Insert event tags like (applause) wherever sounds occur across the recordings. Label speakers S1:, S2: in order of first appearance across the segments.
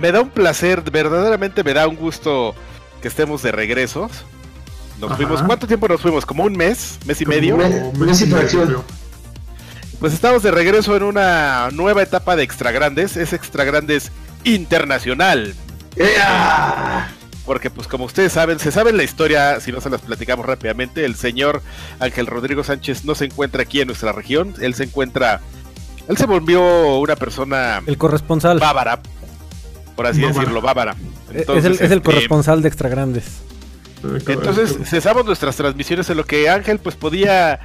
S1: me da un placer, verdaderamente me da un gusto que estemos de regreso. Nos fuimos, ¿cuánto tiempo nos fuimos? ¿Como un mes? ¿Mes y medio?
S2: mes, y fracción.
S1: Pues estamos de regreso en una nueva etapa de Extra Grandes. Es Extra Grandes Internacional. Porque pues como ustedes saben, se sabe la historia, si no se las platicamos rápidamente, el señor Ángel Rodrigo Sánchez no se encuentra aquí en nuestra región, él se encuentra, él se volvió una persona...
S3: El corresponsal.
S1: Bávara, por así decirlo, bávara.
S3: es, el, este, corresponsal de Extra Grandes.
S1: Entonces cesamos nuestras transmisiones en lo que Ángel pues podía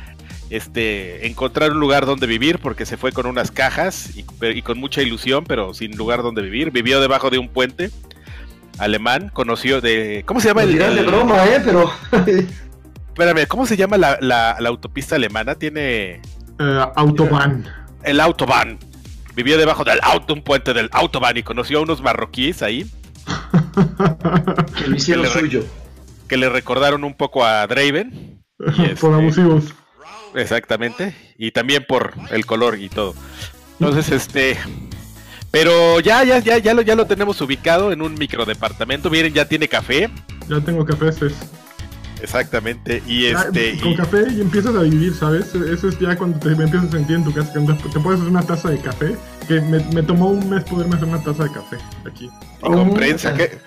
S1: este, encontrar un lugar donde vivir porque se fue con unas cajas y, y, con mucha ilusión, pero sin lugar donde vivir. Vivió debajo de un puente alemán, conoció de... ¿Cómo se llama
S2: el, de broma, ¿eh? Pero... (laughs)
S1: Espérame, ¿cómo se llama la, la, autopista alemana? Tiene...
S4: Eh, Autobahn.
S1: El Autobahn. Vivió debajo del auto, un puente del Autobahn y conoció a unos marroquíes ahí. (laughs)
S2: que le hicieron suyo.
S1: Que le recordaron un poco a Draven. (laughs)
S4: por este, abusivos.
S1: Exactamente. Y también por el color y todo. Entonces, este, pero ya, ya, ya, ya lo, ya lo tenemos ubicado en un microdepartamento. Miren, ya tiene café.
S4: Ya tengo café, ese es.
S1: Exactamente, y este.
S4: Con café y empiezas a vivir, ¿sabes? Eso es ya cuando te empiezas a sentir en tu casa. Cuando te puedes hacer una taza de café. Que me, me tomó un mes poderme hacer una taza de café aquí.
S1: Y con prensa, qué,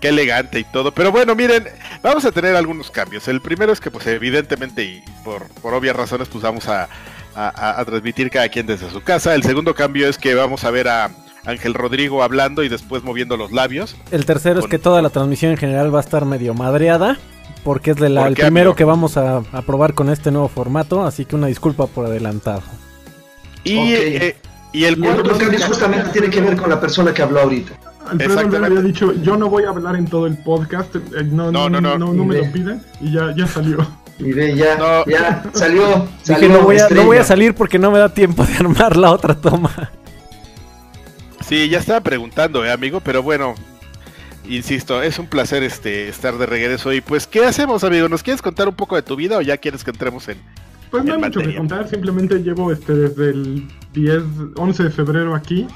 S1: qué elegante y todo. Pero bueno, miren, vamos a tener algunos cambios. El primero es que, pues, evidentemente, y por, por obvias razones, pues vamos a a, transmitir cada quien desde su casa. El segundo cambio es que vamos a ver a Ángel Rodrigo hablando y después moviendo los labios.
S3: El tercero es que toda la transmisión en general va a estar medio madreada. Porque es de la, el primero que vamos a, probar con este nuevo formato, así que una disculpa por adelantado.
S1: Y, eh, y el
S2: cuarto cambio justamente tiene que ver con la persona que habló ahorita.
S4: Alfredo me había dicho, yo no voy a hablar en todo el podcast, eh, no, no, no, no, no, no me lo piden, y ya, ya salió.
S2: Mire, ya, ya, salió. salió
S3: no, voy a, no voy a salir porque no me da tiempo de armar la otra toma.
S1: Sí, ya estaba preguntando, eh, amigo, pero bueno, insisto, es un placer este estar de regreso. Y pues, ¿qué hacemos, amigo? ¿Nos quieres contar un poco de tu vida o ya quieres que entremos en.?
S4: Pues no hay mucho que contar, simplemente llevo este desde el 10, 11 de febrero aquí.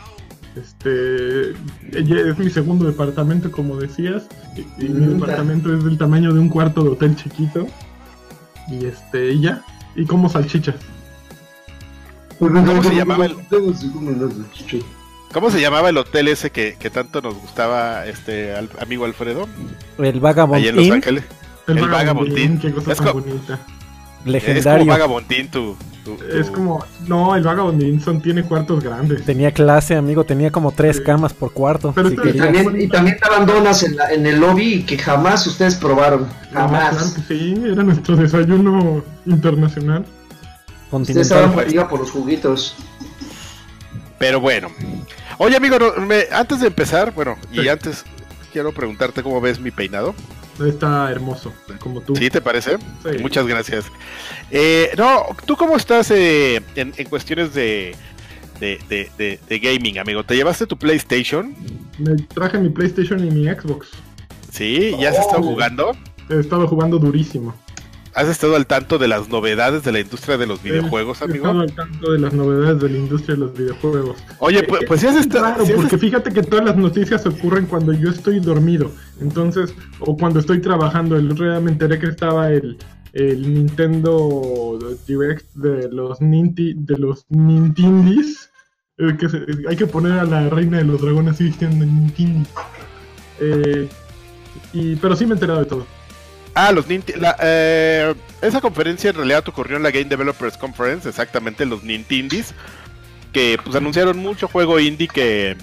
S4: Este es mi segundo departamento, como decías, y, y mi departamento es del tamaño de un cuarto de hotel chiquito y este y ya y como salchichas
S1: ¿Cómo se llamaba el ¿Cómo se llamaba el hotel ese que, que tanto nos gustaba este amigo Alfredo?
S3: El Vagabond
S1: en Los Ángeles.
S4: El, el Vagabond qué cosa tan bonita.
S3: Legendario.
S1: Es como Vagabondín tu,
S4: Es como... No, el Vagabondín son, tiene cuartos grandes.
S3: Tenía clase, amigo. Tenía como tres camas por cuarto.
S2: Pero y, también, y también estaban donas en, la, en el lobby que jamás ustedes probaron. Jamás.
S4: claro sí. Era nuestro desayuno internacional.
S2: Ustedes estaban por los juguitos.
S1: Pero bueno. Oye, amigo, antes de empezar, bueno, y antes quiero preguntarte cómo ves mi peinado.
S4: Está hermoso, como tú.
S1: ¿Sí te parece? Muchas gracias. Eh, no, ¿tú cómo estás eh, en, cuestiones de, de, gaming, amigo? ¿Te llevaste tu PlayStation?
S4: Me traje mi PlayStation y mi Xbox.
S1: ¿Sí? ¿Ya has estado oh. jugando?
S4: He estado jugando durísimo.
S1: ¿Has estado al tanto de las novedades de la industria de los videojuegos, amigo?
S4: He estado al tanto de las novedades de la industria de los videojuegos.
S1: Oye, pues, pues si has estado...
S4: Claro, porque fíjate que todas las noticias ocurren cuando yo estoy dormido. Entonces, o cuando estoy trabajando. El otro día me enteré que estaba el, el Nintendo Direct de los, Ninti, de los Nintindis. Que hay que poner a la reina de los dragones así diciendo Nintindis. Eh, y, pero sí me he enterado de todo.
S1: Ah, los Nintendo. Eh, esa conferencia en realidad ocurrió en la Game Developers Conference, exactamente, los Nintendies, que pues anunciaron mucho juego indie que,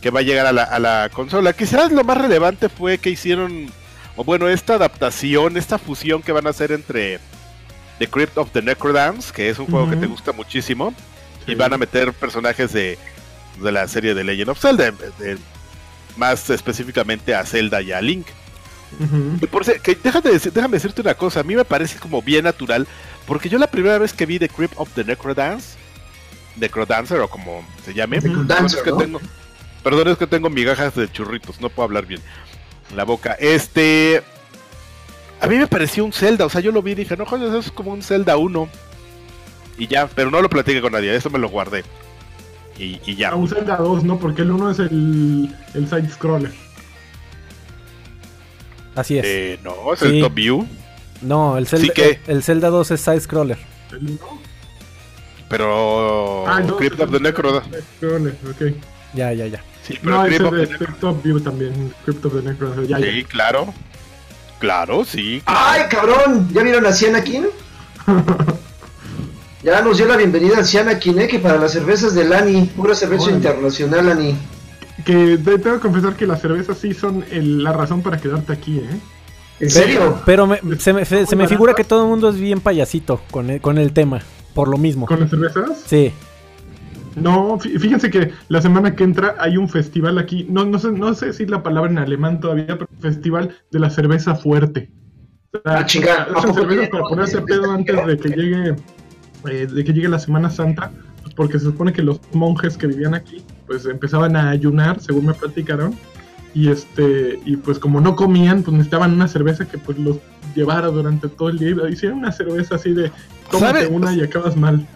S1: que va a llegar a la, a la consola. Quizás lo más relevante fue que hicieron, o bueno, esta adaptación, esta fusión que van a hacer entre The Crypt of the Necrodance, que es un juego que te gusta muchísimo, y van a meter personajes de, de la serie de Legend of Zelda, más específicamente a Zelda y a Link por, que déjame, déjame decirte una cosa, a mí me parece como bien natural, porque yo la primera vez que vi The Crypt of the Necrodance, Necrodancer o como se llame, perdón, es que tengo, perdón es que tengo migajas de churritos, no puedo hablar bien la boca. Este, a mí me pareció un Zelda, o sea, yo lo vi y dije, no, joder, eso es como un Zelda 1. Y ya, pero no lo platiqué con nadie, eso me lo guardé. y, ya.
S4: A un Zelda 2, ¿no? Porque el 1 es el, el side scroller.
S3: Así es.
S1: Eh, no, es el top view.
S3: No, el Zelda, el, Zelda 2 es side scroller. ¿El 1?
S1: Pero.
S4: Ah, no, Crypt of the Necro. Okay.
S3: Ya, ya, ya.
S4: Sí, pero no, ese de, Top View también. Crypt of the Necro. Ya,
S1: sí, claro. Claro, sí.
S2: ¡Ay, cabrón! ¿Ya vieron a Cianakin? (laughs) ya nos dio la bienvenida a Cianakin, ¿eh? Que para las cervezas de Lani, pura cerveza internacional, Lani.
S4: Que tengo que confesar que las cervezas sí son la razón para quedarte aquí, ¿eh?
S2: ¿En serio?
S3: Pero, se, me, se, me figura que todo el mundo es bien payasito con el, con el tema, por lo mismo.
S4: ¿Con las cervezas?
S3: Sí.
S4: No, fíjense que la semana que entra hay un festival aquí, no, no, sé, no sé decir la palabra en alemán todavía, pero festival de la cerveza fuerte.
S2: ah, chingada.
S4: cervezas para ponerse pedo antes de que llegue eh, de que llegue la Semana Santa, pues porque se supone que los monjes que vivían aquí, pues empezaban a ayunar, según me platicaron, y este, y pues como no comían, pues necesitaban una cerveza que pues los llevara durante todo el día, y hicieron una cerveza así de tómate una y acabas mal.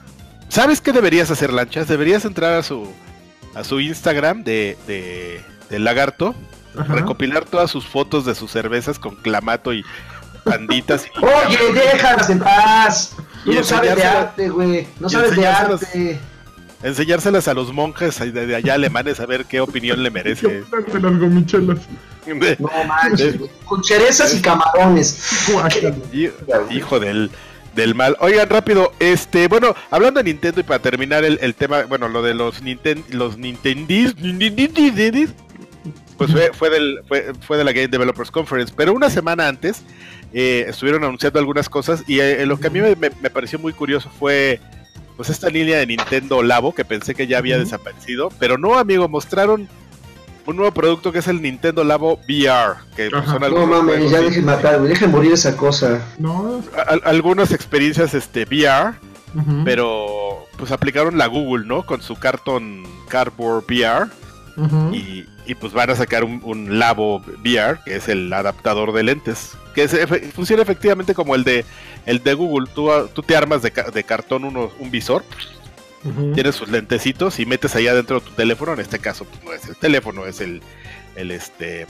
S1: ¿Sabes qué deberías hacer, Lanchas? Deberías entrar a su a su Instagram de, de, Lagarto, recopilar todas sus fotos de sus cervezas con clamato y panditas. (laughs)
S2: Oye, déjalas en paz. Tú no sabes de arte, güey. No sabes de arte.
S1: Enseñárselas a los monjes de allá alemanes a ver qué opinión le merece.
S2: no manches, (laughs) con cerezas y camarones.
S1: Hijo del del mal. Oigan, rápido, este, bueno, hablando de Nintendo y para terminar el, tema, bueno, lo de los Nintendo, los Nintendis, pues fue, fue, del, fue, fue, de la Game Developers Conference, pero una semana antes eh, estuvieron anunciando algunas cosas y eh, lo que a mí me, me, pareció muy curioso fue pues esta línea de Nintendo Labo que pensé que ya había desaparecido, pero no, amigo, mostraron un nuevo producto que es el Nintendo Labo VR. Que
S2: son no mames, ya dejen matar, dejen morir esa cosa.
S1: No. algunas experiencias este VR, pero pues aplicaron la Google, ¿no? Con su cartón Cardboard VR. y, y, pues van a sacar un, Labo VR, que es el adaptador de lentes. Que funciona efectivamente como el de el de Google. Tú, tú te armas de, de cartón uno, un visor Tienes sus lentecitos y metes ahí adentro tu teléfono. En este caso, pues, no es el teléfono, es el, el este,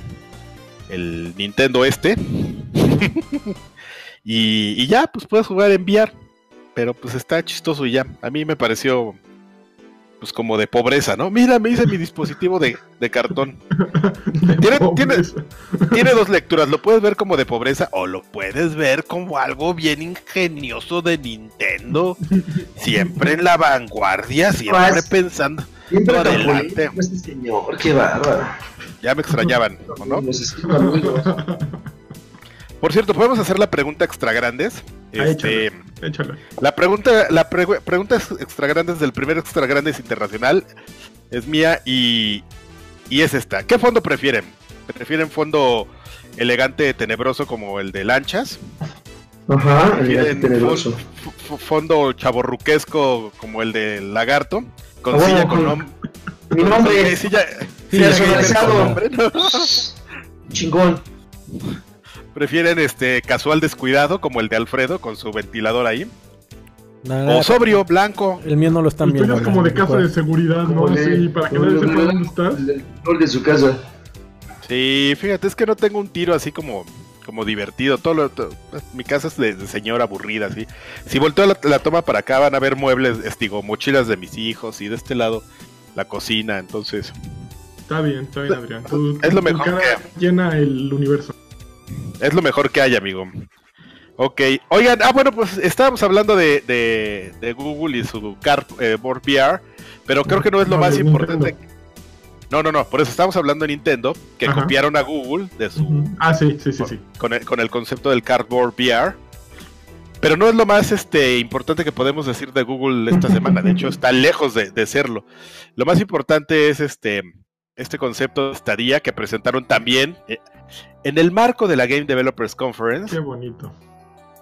S1: el Nintendo este. (laughs) y, y, ya, pues puedes jugar en VR. Pero pues está chistoso y ya. A mí me pareció pues como de pobreza, ¿no? Mira, me hice mi dispositivo de, cartón. tiene, dos lecturas, lo puedes ver como de pobreza o lo puedes ver como algo bien ingenioso de Nintendo, siempre en la vanguardia, siempre pues, pensando
S2: siempre adelante. Este señor, qué bárbaro.
S1: Ya me extrañaban, ¿no? Por cierto, podemos hacer la pregunta extra grandes.
S4: Ah, este,
S1: La pregunta, la pregunta extra grandes del primer extra grandes internacional es mía y, y es esta. ¿Qué fondo prefieren? ¿Prefieren fondo elegante, tenebroso como el de lanchas?
S2: Ajá, elegante, tenebroso.
S1: Fondo chaborruquesco como el de lagarto. Con ah, silla con
S2: nombre. (laughs) Mi nombre.
S1: Silla,
S2: Chingón.
S1: ¿Prefieren este casual descuidado como el de Alfredo con su ventilador ahí? o sobrio, blanco.
S3: El mío no lo están viendo.
S4: Es como de casa de seguridad, ¿no? sí, para que nadie sepa dónde estás.
S2: El de su casa.
S1: Sí, fíjate, es que no tengo un tiro así como como divertido. Todo, lo, mi casa es de, señora aburrida, así. Si volteo la, toma para acá van a ver muebles, digo, mochilas de mis hijos y de este lado la cocina, entonces.
S4: Está bien, está bien, Adrián.
S1: es lo mejor
S4: que llena el universo.
S1: Es lo mejor que hay, amigo. Ok, oigan, ah, bueno, pues estábamos hablando de, de, Google y su Cardboard eh, VR, pero creo que no es lo más importante. No, no, no, por eso estamos hablando de Nintendo, que copiaron a Google de su...
S4: Ah, sí, sí, sí, sí.
S1: Con el, con el concepto del Cardboard VR. Pero no es lo más este, importante que podemos decir de Google esta (laughs) semana. De hecho, está lejos de, de serlo. Lo más importante es este, este concepto de estadía que presentaron también eh, en el marco de la Game Developers Conference.
S4: Qué bonito.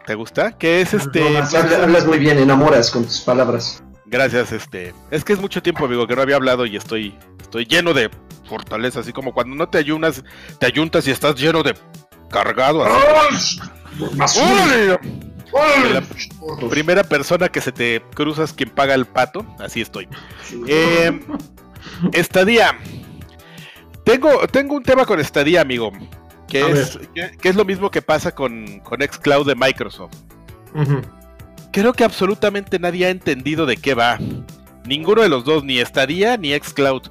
S1: ¿Te gusta? Que es este.
S2: hablas muy bien, enamoras con tus palabras.
S1: Gracias, este. Es que es mucho tiempo, amigo, que no había hablado y estoy, estoy lleno de fortaleza, así como cuando no te ayunas, te ayuntas y estás lleno de cargado. Así. primera persona que se te cruzas quien paga el pato, así estoy. Eh, estadía. Tengo, tengo un tema con estadía, amigo. Que es, que, es, lo mismo que pasa con, con Xcloud de Microsoft. Creo que absolutamente nadie ha entendido de qué va. Ninguno de los dos, ni Stadia ni Xcloud.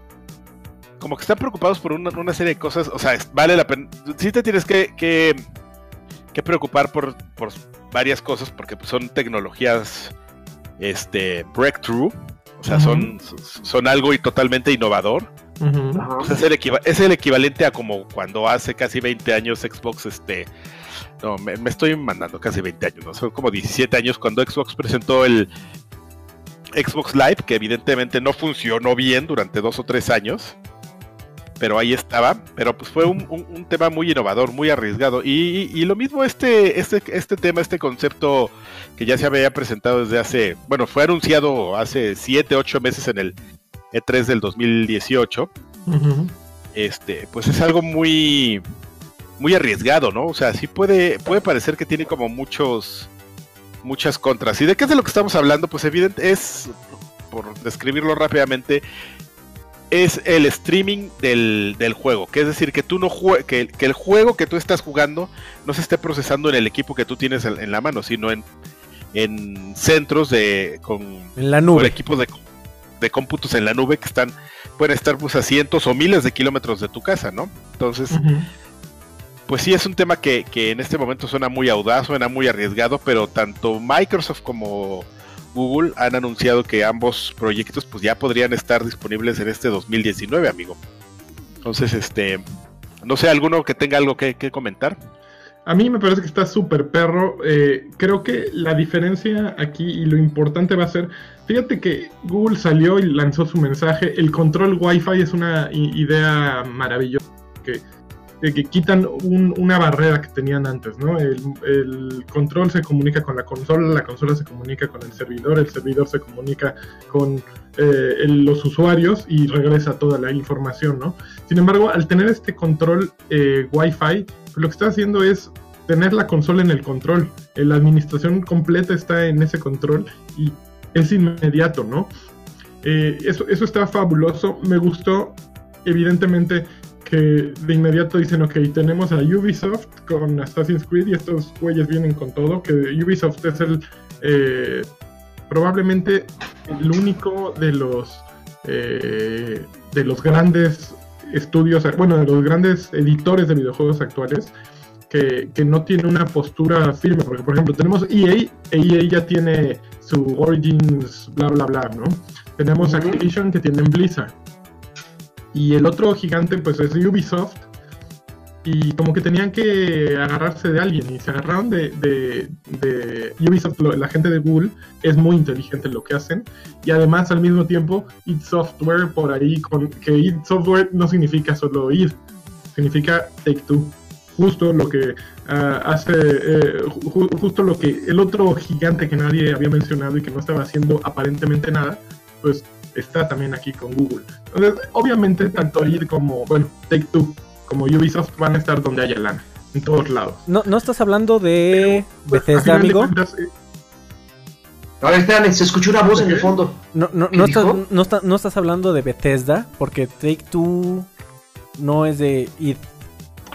S1: Como que están preocupados por una, serie de cosas. O sea, vale la pena. Sí te tienes que, que, preocupar por, por, varias cosas porque son tecnologías este, breakthrough. O sea, son, son algo y totalmente innovador. Pues, es, el es, el equivalente a como cuando hace casi 20 años Xbox este, no, me, estoy mandando casi 20 años, ¿no? Son como 17 años cuando Xbox presentó el Xbox Live, que evidentemente no funcionó bien durante dos o tres años. Pero ahí estaba. Pero pues fue un, tema muy innovador, muy arriesgado. Y, lo mismo este, este, este tema, este concepto que ya se había presentado desde hace, bueno, fue anunciado hace 7, 8 meses en el E3 del 2018. Este, pues es algo muy, muy arriesgado, ¿no? O sea, sí puede, puede parecer que tiene como muchos, muchas contras. ¿Y de qué es de lo que estamos hablando? Pues evidente es, por describirlo rápidamente, es el streaming del, del juego. Que es decir, que tú no que, que, el juego que tú estás jugando no se esté procesando en el equipo que tú tienes en, la mano, sino en, en centros de con,
S3: en la nube.
S1: equipos de, de cómputos en la nube que están pueden estar pues a cientos o miles de kilómetros de tu casa, ¿no? Entonces, pues sí es un tema que, en este momento suena muy audaz, suena muy arriesgado, pero tanto Microsoft como Google han anunciado que ambos proyectos pues ya podrían estar disponibles en este 2019, amigo. Entonces, este, no sé, alguno que tenga algo que, comentar.
S4: A mí me parece que está súper perro. Eh, creo que la diferencia aquí y lo importante va a ser, fíjate que Google salió y lanzó su mensaje, el control Wi-Fi es una idea maravillosa que quitan una barrera que tenían antes, ¿no? El, control se comunica con la consola, la consola se comunica con el servidor, el servidor se comunica con eh, los usuarios y regresa toda la información, ¿no? Sin embargo, al tener este control eh, Wi-Fi, pues lo que está haciendo es tener la consola en el control. La administración completa está en ese control y es inmediato, ¿no? Eh, eso, eso está fabuloso. Me gustó, evidentemente, que de inmediato dicen, ok, tenemos a Ubisoft con Assassin's Creed y estos güeyes vienen con todo, que Ubisoft es el eh, probablemente el único de los eh, de los grandes estudios, bueno, de los grandes editores de videojuegos actuales que, no tiene una postura firme, porque por ejemplo tenemos EA, e EA ya tiene su Origins, bla, bla, bla, ¿no? Tenemos Activision que tienen Blizzard y el otro gigante pues es Ubisoft. Y como que tenían que agarrarse de alguien y se agarraron de, de, Ubisoft, la gente de Google es muy inteligente en lo que hacen. Y además al mismo tiempo id Software por ahí, con, que id Software no significa solo id, significa Take Two. Justo lo que ah, hace, eh, justo lo que el otro gigante que nadie había mencionado y que no estaba haciendo aparentemente nada, pues está también aquí con Google. Entonces, obviamente, tanto ir como, bueno, Take Two como Ubisoft van a estar donde haya lana, en todos lados.
S3: No, no estás hablando de pues, Bethesda, amigo. Eh,
S2: a ver, espérame, se escuchó una voz en el fondo.
S3: No, no, no, estás, no, no, estás hablando de Bethesda, porque Take Two no es de id.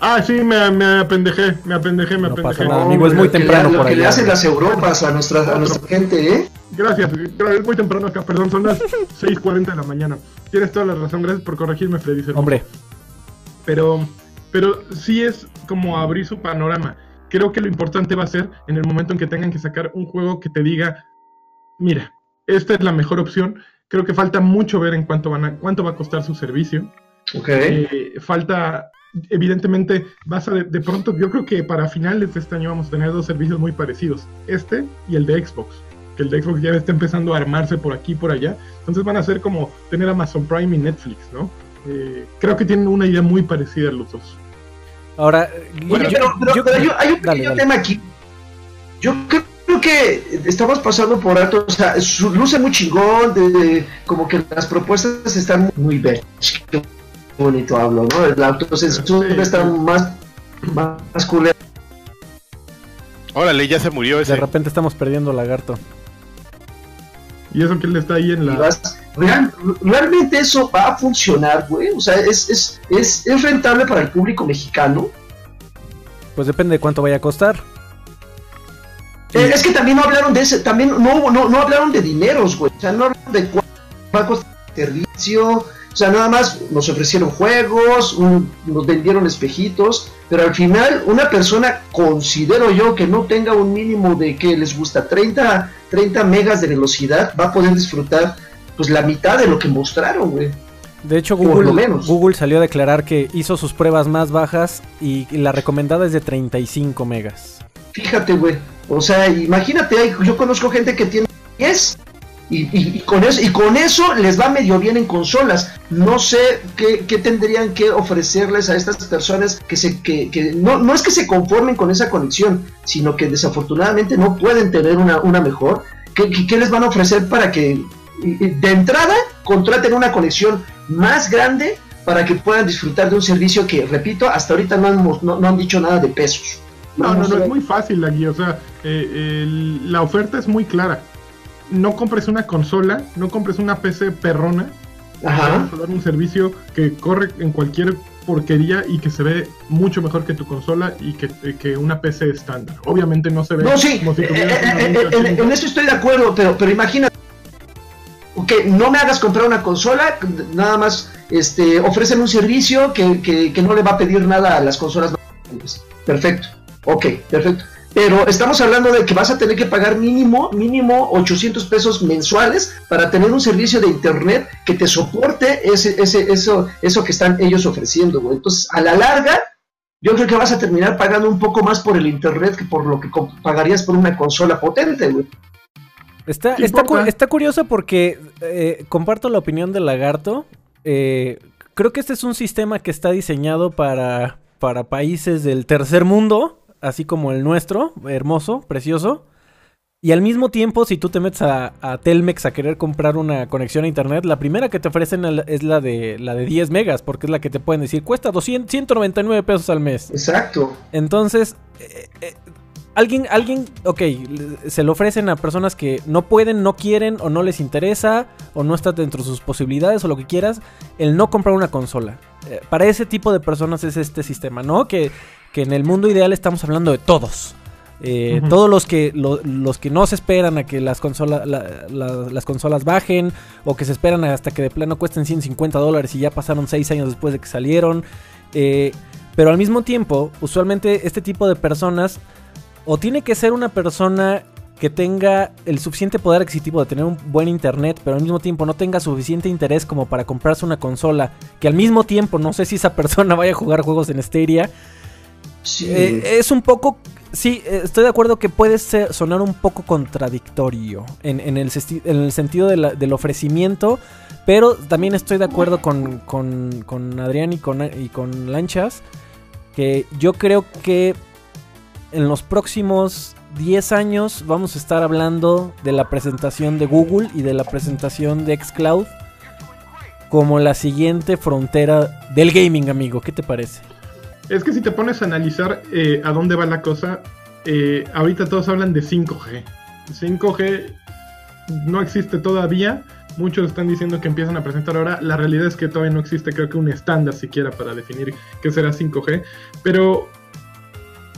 S4: Ah, sí, me, me apendejé, me apendejé, me apendejé.
S3: amigo, es muy temprano
S2: lo que le hacen las Europas a nuestra, a nuestra gente, ¿eh?
S4: Gracias, es muy temprano acá, perdón, son las (laughs) 6.40 de la mañana. Tienes toda la razón, gracias por corregirme, Freddy.
S3: Hombre.
S4: Pero, pero sí es como abrir su panorama. Creo que lo importante va a ser en el momento en que tengan que sacar un juego que te diga, mira, esta es la mejor opción. Creo que falta mucho ver en cuánto, van a, cuánto va a costar su servicio.
S2: Okay.
S4: Eh, falta evidentemente vas a de, pronto, yo creo que para finales de este año vamos a tener dos servicios muy parecidos, este y el de Xbox, que el de Xbox ya está empezando a armarse por aquí y por allá, entonces van a ser como tener Amazon Prime y Netflix, ¿no? Eh, creo que tienen una idea muy parecida los dos.
S3: Ahora,
S2: bueno, yo, pero, hay un pequeño tema aquí. Yo creo que estamos pasando por alto, o sea, luce muy chingón, de, como que las propuestas están muy bien bonito hablo, ¿no? La autocensura está más, más
S1: Órale, ya se murió ese.
S3: De repente estamos perdiendo lagarto.
S4: Y eso que él está ahí en la.
S2: Realmente eso va a funcionar, güey. O sea, es, es, es, es rentable para el público mexicano.
S3: Pues depende de cuánto vaya a costar.
S2: Eh, es que también no hablaron de ese, también no, no, no hablaron de dineros, güey. O sea, no hablaron de cuánto va a costar el servicio. O sea, nada más nos ofrecieron juegos, nos vendieron espejitos, pero al final una persona, considero yo, que no tenga un mínimo de que les gusta 30, 30 megas de velocidad, va a poder disfrutar pues la mitad de lo que mostraron, güey.
S3: De hecho, Google, Google salió a declarar que hizo sus pruebas más bajas y la recomendada es de 35 megas.
S2: Fíjate, güey. O sea, imagínate, yo conozco gente que tiene 10 y, con eso, y con eso les va medio bien en consolas. No sé qué, tendrían que ofrecerles a estas personas que, se, que, no, no, es que se conformen con esa conexión, sino que desafortunadamente no pueden tener una, una mejor. ¿Qué, ¿Qué, les van a ofrecer para que de entrada contraten una conexión más grande para que puedan disfrutar de un servicio que, repito, hasta ahorita no han, no, han dicho nada de pesos?
S4: No, no, no, es muy fácil aquí, o sea, eh, la oferta es muy clara no compres una consola, no compres una PC perrona. Ajá. Para dar un servicio que corre en cualquier porquería y que se ve mucho mejor que tu consola y que, una PC estándar. Obviamente no se ve
S2: no, sí. como si eh, eh, eh, en, eso estoy de acuerdo, pero, pero imagínate que no me hagas comprar una consola, nada más este, ofrecen un servicio que, que no le va a pedir nada a las consolas. Perfecto, ok, perfecto pero estamos hablando de que vas a tener que pagar mínimo, mínimo 800 pesos mensuales para tener un servicio de internet que te soporte ese, ese, eso, eso que están ellos ofreciendo, Entonces, a la larga, yo creo que vas a terminar pagando un poco más por el internet que por lo que pagarías por una consola potente, güey.
S3: Está, está, está, curioso porque eh, comparto la opinión del lagarto. Eh, creo que este es un sistema que está diseñado para, para países del tercer mundo así como el nuestro, hermoso, precioso. Y al mismo tiempo, si tú te metes a, Telmex a querer comprar una conexión a internet, la primera que te ofrecen es la de, la de 10 megas, porque es la que te pueden decir, cuesta 200, 199 pesos al mes.
S2: Exacto.
S3: Entonces, eh, eh, alguien, alguien, ok, se lo ofrecen a personas que no pueden, no quieren, o no les interesa, o no está dentro de sus posibilidades, o lo que quieras, el no comprar una consola. Eh, para ese tipo de personas es este sistema, ¿no? Que que en el mundo ideal estamos hablando de todos. Eh, todos los que los que no se esperan a que las consolas las consolas bajen o que se esperan hasta que de plano cuesten 150 dólares y ya pasaron 6 años después de que salieron. Eh, pero al mismo tiempo, usualmente este tipo de personas o tiene que ser una persona que tenga el suficiente poder adquisitivo de tener un buen internet, pero al mismo tiempo no tenga suficiente interés como para comprarse una consola, que al mismo tiempo no sé si esa (laughs) persona vaya a jugar juegos en Stadia eh, es un poco. Sí, eh, estoy de acuerdo que puede sonar un poco contradictorio en, el, en el, sentido del ofrecimiento, pero también estoy de acuerdo con, con, Adrián y con, y con Lanchas, que yo creo que en los próximos 10 años vamos a estar hablando de la presentación de Google y de la presentación de Xcloud como la siguiente frontera del gaming, amigo. ¿Qué te parece?
S4: Es que si te pones a analizar eh, a dónde va la cosa, eh, ahorita todos hablan de 5G. 5G no existe todavía. Muchos están diciendo que empiezan a presentar ahora. La realidad es que todavía no existe, creo que un estándar siquiera para definir qué será 5G. Pero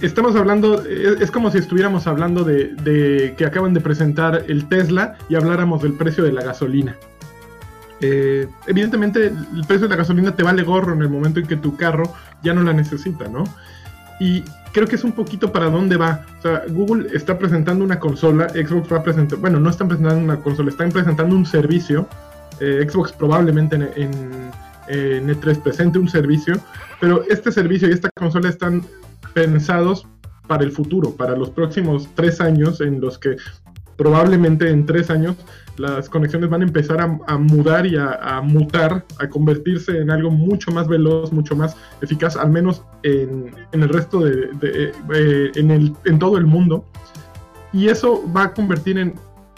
S4: estamos hablando, es, como si estuviéramos hablando de, que acaban de presentar el Tesla y habláramos del precio de la gasolina. Eh, evidentemente el precio de la gasolina te vale gorro en el momento en que tu carro ya no la necesita, ¿no? Y creo que es un poquito para dónde va. O sea, Google está presentando una consola, Xbox va a presentar, bueno, no están presentando una consola, están presentando un servicio. Eh, Xbox probablemente en, en, en E3 presente un servicio, pero este servicio y esta consola están pensados para el futuro, para los próximos tres años en los que probablemente en tres años las conexiones van a empezar a, mudar y a, mutar, a convertirse en algo mucho más veloz, mucho más eficaz, al menos en, el resto de, eh, en, el, en todo el mundo. Y eso va a convertir en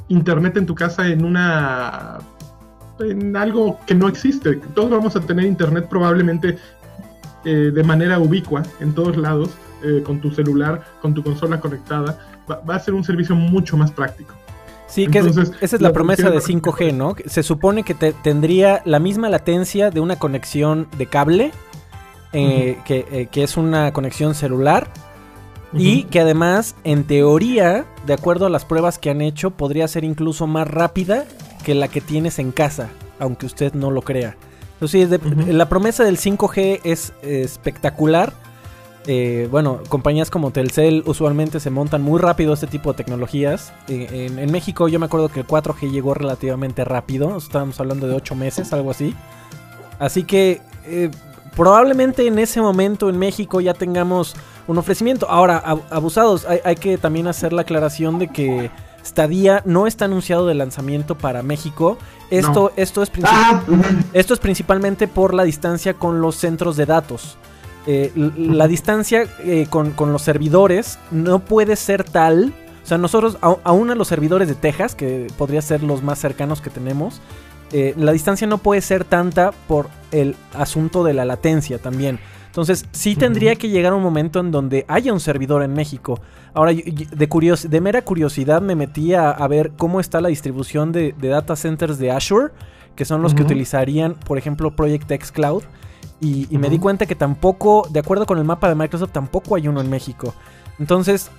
S4: Internet en tu casa en una en algo que no existe. Todos vamos a tener Internet probablemente eh, de manera ubicua en todos lados eh, con tu celular, con tu consola conectada, va, a ser un servicio mucho más práctico.
S3: Sí, que esa es la, promesa de 5G, ¿no? Se supone que tendría la misma latencia de una conexión de cable, eh, que, que, es una conexión celular, y que además, en teoría, de acuerdo a las pruebas que han hecho, podría ser incluso más rápida que la que tienes en casa, aunque usted no lo crea. Entonces, la promesa del 5G es espectacular. Eh, bueno, compañías como Telcel usualmente se montan muy rápido este tipo de tecnologías. Eh, en, México yo me acuerdo que el 4G llegó relativamente rápido. Estábamos hablando de 8 meses, algo así. Así que eh, probablemente en ese momento en México ya tengamos un ofrecimiento. Ahora, abusados, hay, que también hacer la aclaración de que Stadia no está anunciado de lanzamiento para México. Esto, esto, es, ah, esto es principalmente por la distancia con los centros de datos. Eh, la distancia eh, con, los servidores no puede ser tal. O sea, nosotros, aún a los servidores de Texas, que podría ser los más cercanos que tenemos, eh, la distancia no puede ser tanta por el asunto de la latencia también. Entonces, sí tendría que llegar un momento en donde haya un servidor en México. Ahora, de, de mera curiosidad me metí a, ver cómo está la distribución de, data centers de Azure, que son los que utilizarían, por ejemplo, Project X Cloud. Y, me di cuenta que tampoco, de acuerdo con el mapa de Microsoft, tampoco hay uno en México. Entonces,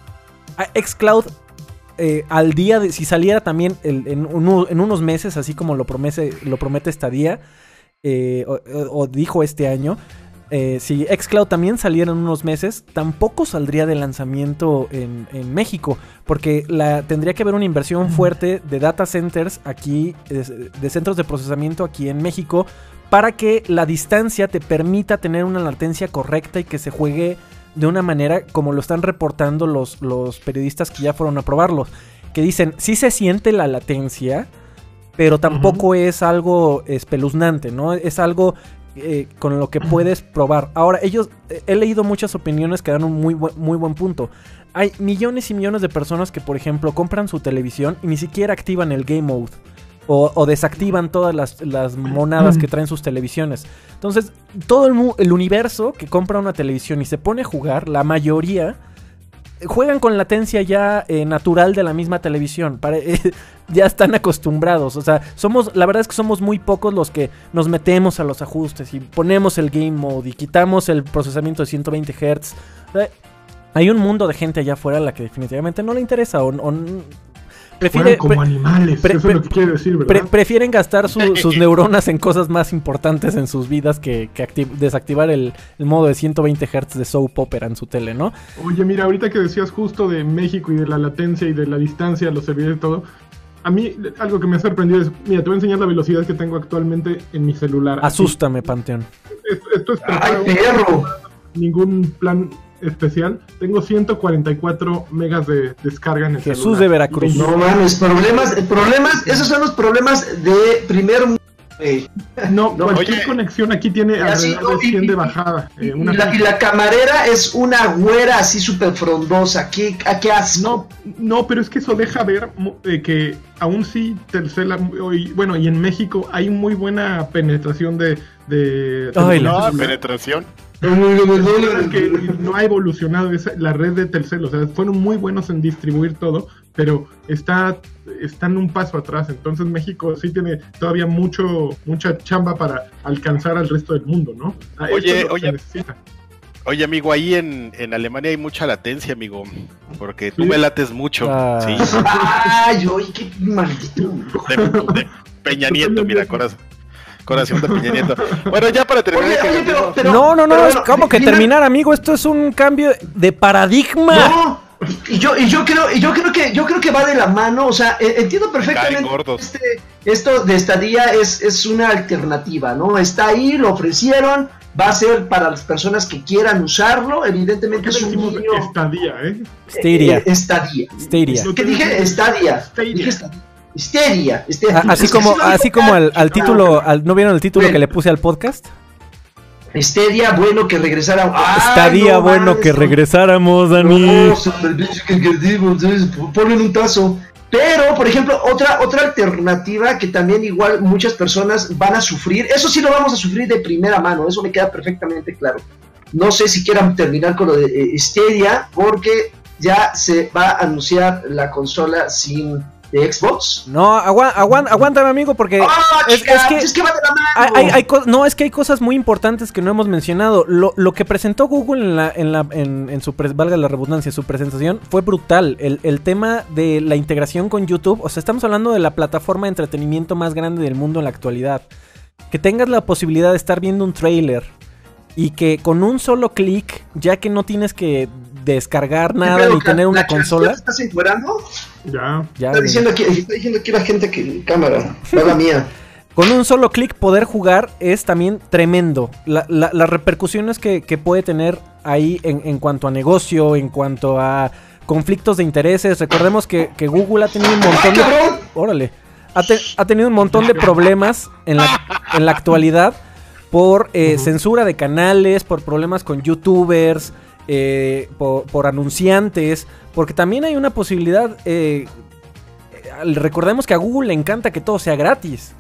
S3: xCloud eh, al día de si saliera también en, unos meses, así como lo promete, lo promete esta día, eh, o, dijo este año, eh, si Xcloud también saliera en unos meses, tampoco saldría de lanzamiento en, México, porque la, tendría que haber una inversión fuerte de data centers aquí, de, centros de procesamiento aquí en México, para que la distancia te permita tener una latencia correcta y que se juegue de una manera como lo están reportando los, los periodistas que ya fueron a probarlo, que dicen, sí se siente la latencia, pero tampoco es algo espeluznante, ¿no? Es algo eh, con lo que (clears throat) puedes probar. Ahora, ellos, eh, he leído muchas opiniones que dan un muy, muy buen punto. Hay millones y millones de personas que, por ejemplo, compran su televisión y ni siquiera activan el Game Mode. O, desactivan todas las, monadas que traen sus televisiones. Entonces, todo el, el universo que compra una televisión y se pone a jugar, la mayoría juegan con latencia ya eh, natural de la misma televisión. (laughs) ya están acostumbrados. O sea, somos, la verdad es que somos muy pocos los que nos metemos a los ajustes y ponemos el game mode y quitamos el procesamiento de 120 Hz. hay un mundo de gente allá afuera a la que definitivamente no le interesa
S4: Prefiere, como animales, eso es lo que quiere decir, ¿verdad?
S3: prefieren gastar (laughs) sus neuronas en cosas más importantes en sus vidas que, desactivar el, modo de 120 Hz de soap opera en su tele, ¿no?
S4: Oye, mira, ahorita que decías justo de México y de la latencia y de la distancia, los servidores y todo, a mí algo que me ha sorprendido es, mira, te voy a enseñar la velocidad que tengo actualmente en mi celular.
S3: Asústame, Panteón.
S4: Esto, es ¡Ay, perro! Ningún plan especial, tengo 144 megas de descarga en el
S3: Jesús de Veracruz.
S2: No mames, problemas, problemas, esos son los problemas de primer
S4: no, cualquier conexión aquí tiene alrededor de 100 de bajada.
S2: Eh, y, la, camarera es una güera así súper frondosa. ¿Qué, ¿A qué hace?
S4: No, no, pero es que eso deja ver eh, que aún sí Telcel, bueno, y en México hay muy buena penetración de... de,
S1: Ay, no, penetración
S4: que no ha evolucionado la red de Telcel, o sea, fueron muy buenos en distribuir todo, pero está están un paso atrás, entonces México sí tiene todavía mucho mucha chamba para alcanzar al resto del mundo, ¿no?
S1: Oye, oye, Oye, amigo, ahí en, Alemania hay mucha latencia, amigo. Porque tú me lates mucho. Ah. Sí.
S2: Ay, oye, qué maldito.
S1: Peña Nieto, mira, corazón corazón de Peña Nieto. Bueno, ya para terminar.
S3: no, no, no, es como que terminar, amigo. Esto es un cambio de paradigma.
S2: No. Y yo, y yo creo, y yo creo que, yo creo que va de la mano, o sea, e, entiendo perfectamente este, esto de estadía es, es una alternativa, ¿no? Está ahí, lo ofrecieron, va a ser para las personas que quieran usarlo, evidentemente es un niño...
S4: Estadía, ¿eh?
S3: Stadia.
S2: Eh, estadía.
S3: Stadia.
S2: ¿Qué dije? Stadia. Dije Stadia. Histeria.
S3: Así como, así como al, título, ¿no vieron el título que le puse al podcast?
S2: Bueno que regresáramos.
S3: Estaría bueno que regresáramos, Dani.
S2: Ponle un tazo. Pero, por ejemplo, otra, otra alternativa que también igual muchas personas van a sufrir, eso sí lo vamos a sufrir de primera mano, eso me queda perfectamente claro. no sé si quieran terminar con lo de eh, Stadia, porque ya se va a anunciar la consola sin de Xbox.
S3: No, aguántame, amigo, porque
S2: ah, es, que,
S3: Hay, no, es que hay cosas muy importantes que no hemos mencionado. Lo, que presentó Google en la, en la, en, su valga la redundancia, su presentación fue brutal. El, el, tema de la integración con YouTube, o sea, estamos hablando de la plataforma de entretenimiento más grande del mundo en la actualidad. Que tengas la posibilidad de estar viendo un trailer y que con un solo clic, ya que no tienes que descargar nada ni tener una consola.
S2: ¿Estás encuerando?
S4: Ya.
S2: ya está, diciendo aquí, está diciendo aquí la gente que cámara, la mía.
S3: Con un solo clic poder jugar es también tremendo. las repercusiones que, puede tener ahí en, cuanto a negocio, en cuanto a conflictos de intereses. Recordemos que, Google ha tenido un montón de... Órale. Ha, tenido un montón de problemas en la, en la actualidad por eh, censura de canales, por problemas con youtubers, eh, por, anunciantes, porque también hay una posibilidad, eh, recordemos que a Google le encanta que todo sea gratis.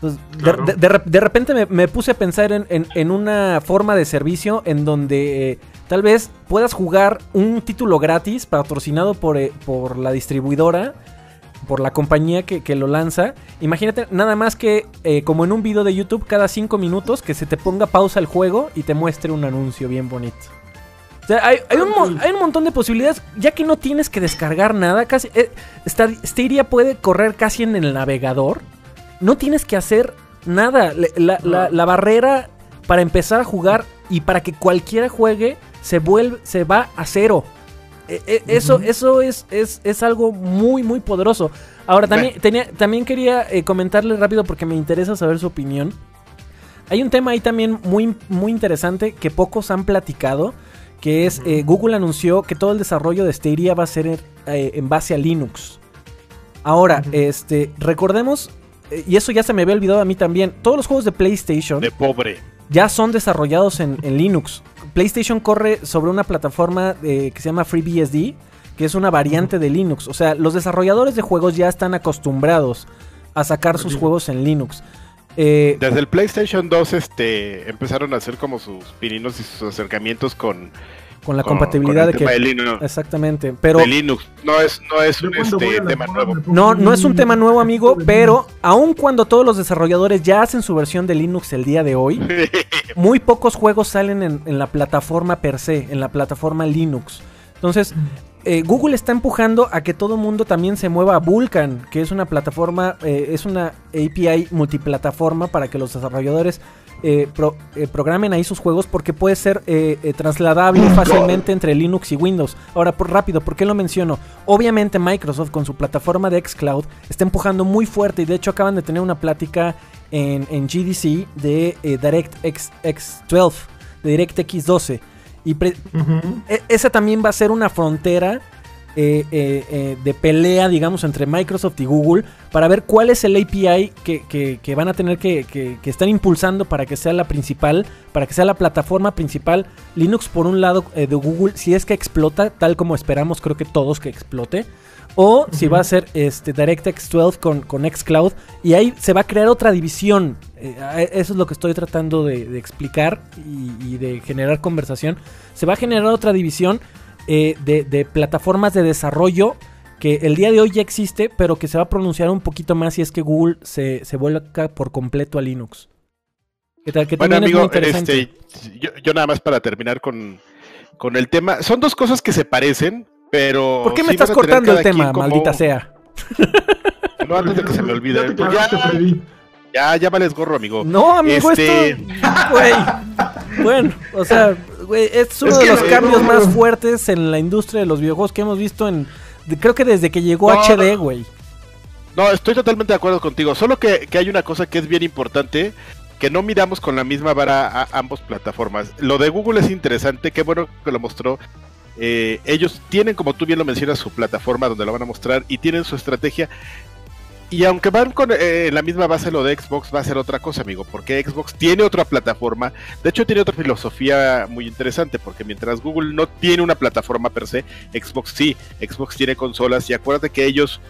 S3: de, repente me, puse a pensar en, una forma de servicio en donde tal vez puedas jugar un título gratis patrocinado por, por la distribuidora por la compañía que, lo lanza. Imagínate nada más que eh, como en un video de YouTube cada 5 minutos que se te ponga pausa el juego y te muestre un anuncio bien bonito. O sea, hay, un, hay un, montón de posibilidades, ya que no tienes que descargar nada, casi eh, Stadia puede correr casi en el navegador. No tienes que hacer nada. La, la barrera para empezar a jugar y para que cualquiera juegue se, vuelve, se va a cero. E, e, eso, eso es, es, algo muy, muy poderoso. Ahora, también, tenía, también quería eh, comentarle rápido porque me interesa saber su opinión. Hay un tema ahí también muy, muy interesante que pocos han platicado, que es eh, Google anunció que todo el desarrollo de Stadia va a ser eh, en base a Linux. Ahora, este, recordemos, y eso ya se me había olvidado a mí también, todos los juegos de PlayStation...
S1: De pobre.
S3: Ya son desarrollados en, en Linux. PlayStation corre sobre una plataforma eh, que se llama FreeBSD, que es una variante de Linux. O sea, los desarrolladores de juegos ya están acostumbrados a sacar sus juegos en Linux.
S1: Eh, Desde el PlayStation 2 este, empezaron a hacer como sus pininos y sus acercamientos con,
S3: con la compatibilidad de que exactamente pero
S1: Linux. No es no es un este, tema nuevo.
S3: no no es un tema nuevo amigo pero aun cuando todos los desarrolladores ya hacen su versión de Linux el día de hoy (laughs) muy pocos juegos salen en, la plataforma per se en la plataforma Linux. Entonces eh, Google está empujando a que todo el mundo también se mueva a Vulkan, que es una plataforma, eh, es una API multiplataforma para que los desarrolladores eh, eh, programen ahí sus juegos porque puede ser eh, trasladable fácilmente entre Linux y Windows. Ahora, por rápido, ¿por qué lo menciono? Obviamente Microsoft con su plataforma de xCloud está empujando muy fuerte y de hecho acaban de tener una plática en, GDC de DirectX 12, de DirectX 12. Y e, esa también va a ser una frontera eh, eh, eh, de pelea, digamos, entre Microsoft y Google para ver cuál es el API que, van a tener que, que, están impulsando para que sea la principal, para que sea la plataforma principal. Linux por un lado de Google, si es que explota, tal como esperamos, creo que todos que explote. O si va a ser este DirectX 12 con, con Xcloud. Y ahí se va a crear otra división. eso es lo que estoy tratando de, explicar y, y, de generar conversación. Se va a generar otra división eh, de, plataformas de desarrollo que el día de hoy ya existe, pero que se va a pronunciar un poquito más si es que Google se, se vuelca por completo a Linux.
S1: Que, bueno, amigo, este, yo, nada más para terminar con, con el tema. Son dos cosas que se parecen, pero.
S3: ¿Por qué me estás cortando el tema, maldita sea? (laughs)
S1: No, antes de que se me olvide. Pues ya, ya, vales gorro, amigo.
S3: No, amigo, este... esto. Bueno, o sea, es uno de los cambios más fuertes en la industria de los videojuegos que hemos visto en. Creo que desde que llegó HD, güey.
S1: No, estoy totalmente de acuerdo contigo. Solo que, hay una cosa que es bien importante. Que no miramos con la misma vara a ambas plataformas. Lo de Google es interesante, qué bueno que lo mostró. Eh, ellos tienen, como tú bien lo mencionas, su plataforma donde lo van a mostrar y tienen su estrategia. Y aunque van con eh, la misma base lo de Xbox, va a ser otra cosa, amigo, porque Xbox tiene otra plataforma. De hecho, tiene otra filosofía muy interesante, porque mientras Google no tiene una plataforma per se, Xbox sí. Xbox tiene consolas y acuérdate que ellos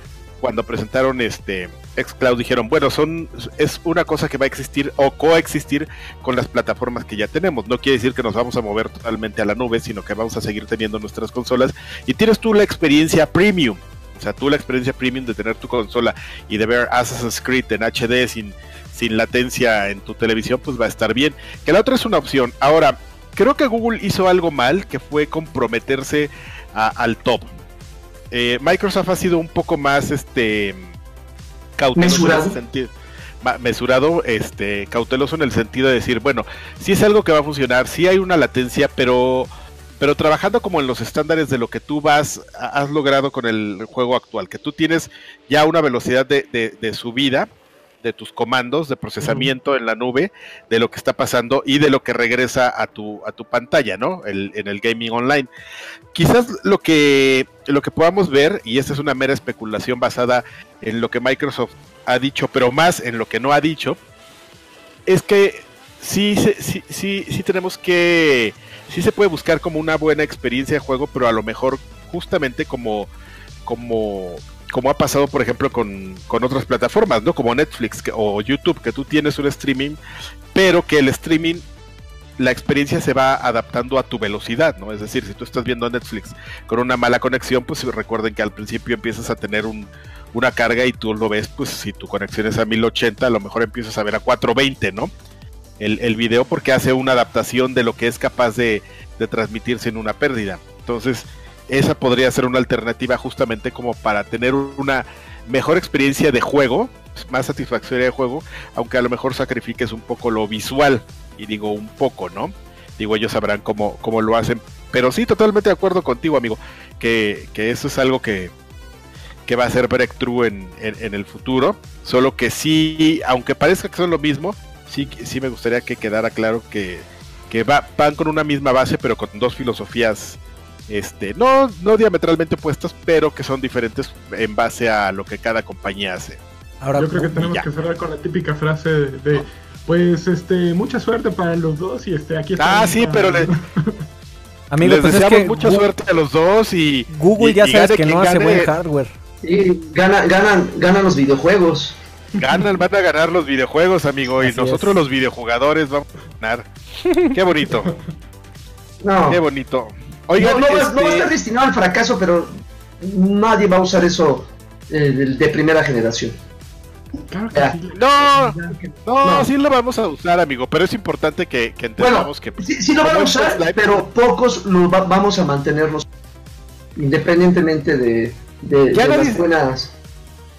S1: cuando presentaron este xCloud dijeron, bueno, son es una cosa que va a existir o coexistir con las plataformas que ya tenemos. No quiere decir que nos vamos a mover totalmente a la nube, sino que vamos a seguir teniendo nuestras consolas y tienes tú la experiencia premium. O sea, tú la experiencia premium de tener tu consola y de ver Assassin's Creed en HD sin, sin latencia en tu televisión, pues va a estar bien. Que la otra es una opción. Ahora, creo que Google hizo algo mal, que fue comprometerse al top. Eh, Microsoft ha sido un poco más este cauteloso
S2: mesurado.
S1: en ese sentido. Mesurado, este, cauteloso en el sentido de decir, bueno, si es algo que va a funcionar, si hay una latencia, pero, pero trabajando como en los estándares de lo que tú vas, has logrado con el juego actual, que tú tienes ya una velocidad de, de, subida de tus comandos de procesamiento en la nube, de lo que está pasando y de lo que regresa a tu, a tu pantalla, ¿no? El, en el gaming online. Quizás lo que, lo que podamos ver, y esta es una mera especulación basada en lo que Microsoft ha dicho, pero más en lo que no ha dicho, es que sí, sí, sí, sí tenemos que, sí se puede buscar como una buena experiencia de juego, pero a lo mejor justamente como, como como ha pasado, por ejemplo, con, con otras plataformas, ¿no? Como Netflix que, o YouTube, que tú tienes un streaming, pero que el streaming, la experiencia se va adaptando a tu velocidad, ¿no? Es decir, si tú estás viendo Netflix con una mala conexión, pues recuerden que al principio empiezas a tener un, una carga y tú lo ves, pues si tu conexión es a 1080, a lo mejor empiezas a ver a 420, ¿no? El, el video porque hace una adaptación de lo que es capaz de, de transmitirse en una pérdida. Entonces, esa podría ser una alternativa justamente como para tener una mejor experiencia de juego, más satisfactoria de juego, aunque a lo mejor sacrifiques un poco lo visual, y digo un poco, ¿no? Digo, ellos sabrán cómo, cómo lo hacen, pero sí, totalmente de acuerdo contigo, amigo, que, que eso es algo que, que va a ser breakthrough en, en, en, el futuro, solo que sí, aunque parezca que son lo mismo, sí, sí me gustaría que quedara claro que, que va, van con una misma base, pero con dos filosofías este, no, no diametralmente opuestas, pero que son diferentes en base a lo que cada compañía hace.
S4: Ahora, Yo creo que tenemos ya. que cerrar con la típica frase de, pues, este, mucha suerte para los dos y este, aquí
S1: está. Ah, sí, para... pero le... (laughs)
S3: Amigo,
S1: les
S3: pues
S1: deseamos
S3: es que
S1: mucha
S3: Google,
S1: suerte a los dos y
S3: Google
S1: y,
S3: ya
S1: y
S3: sabes que no hace
S1: gane,
S3: buen hardware.
S2: Sí, gana, ganan, ganan los videojuegos. (laughs)
S1: Ganan, van a ganar los videojuegos, amigo, y
S3: Así
S1: nosotros
S3: es.
S1: los videojugadores vamos a ganar. Qué bonito,
S2: No,
S1: qué bonito. Oigan,
S2: no, no, va- no va a
S1: este,
S2: estar destinado al fracaso, pero nadie va a usar eso eh, de, de primera generación.
S4: Claro que
S2: Ya.
S4: sí.
S1: No, no,
S2: No.
S1: sí lo vamos a usar, amigo, pero es importante que, que
S2: Bueno,
S1: entendamos que
S2: sí, sí lo van a usar,
S1: Live-
S2: pero pocos lo va- vamos a mantenerlos independientemente de, de- de las buenas.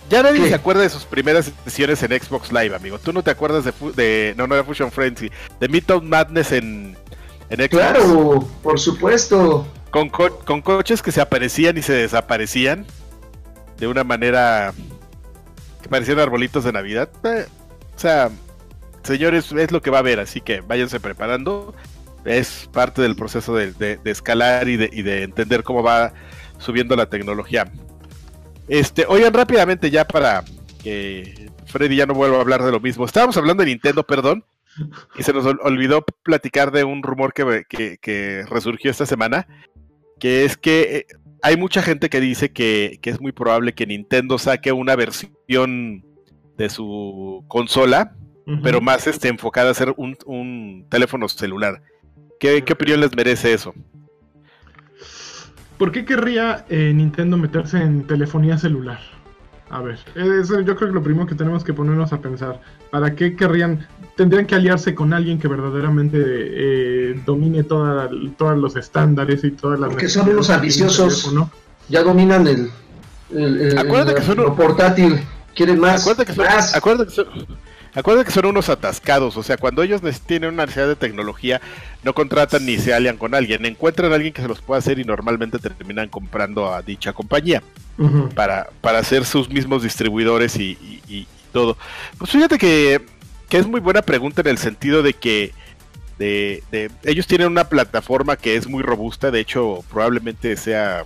S1: Ya nadie
S2: ¿Qué?
S1: se acuerda de sus primeras sesiones en Xbox Live, amigo. Tú no te acuerdas de, no, no era Fusion Frenzy, de Midtown Madness en, en Xbox.
S2: Claro, por supuesto.
S1: Con, co- con coches que se aparecían y se desaparecían de una manera que parecían arbolitos de Navidad. Eh, o sea, señores, es lo que va a haber, así que váyanse preparando. Es parte del proceso de, de- de escalar y de, y de entender cómo va subiendo la tecnología. Este, oigan rápidamente ya para que Freddy ya no vuelva a hablar de lo mismo. Estábamos hablando de Nintendo, perdón, y se nos ol- olvidó platicar de un rumor que, que- que resurgió esta semana, que es que eh, hay mucha gente que dice que, que es muy probable que Nintendo saque una versión de su consola, pero más este, enfocada a ser un, un teléfono celular. ¿Qué, ¿Qué opinión les merece eso?
S4: ¿Por qué querría eh, Nintendo meterse en telefonía celular? A ver, eso yo creo que lo primero que tenemos que ponernos a pensar. ¿Para qué querrían? Tendrían que aliarse con alguien que verdaderamente eh, domine toda- todos los estándares y todas las...
S2: Porque son unos ambiciosos. Ya dominan el, el, el-
S1: Acuérdate
S2: el-
S1: que son-
S2: lo portátil. Quieren más.
S1: Acuérdate que, son,
S2: más.
S1: acuérdate que son- acuérdate que son unos atascados, o sea, cuando ellos tienen una necesidad de tecnología, no contratan ni se alian con alguien, encuentran a alguien que se los pueda hacer y normalmente terminan comprando a dicha compañía para, para hacer sus mismos distribuidores y, y- y todo. Pues fíjate que, que es muy buena pregunta en el sentido de que de, de- ellos tienen una plataforma que es muy robusta, de hecho probablemente sea,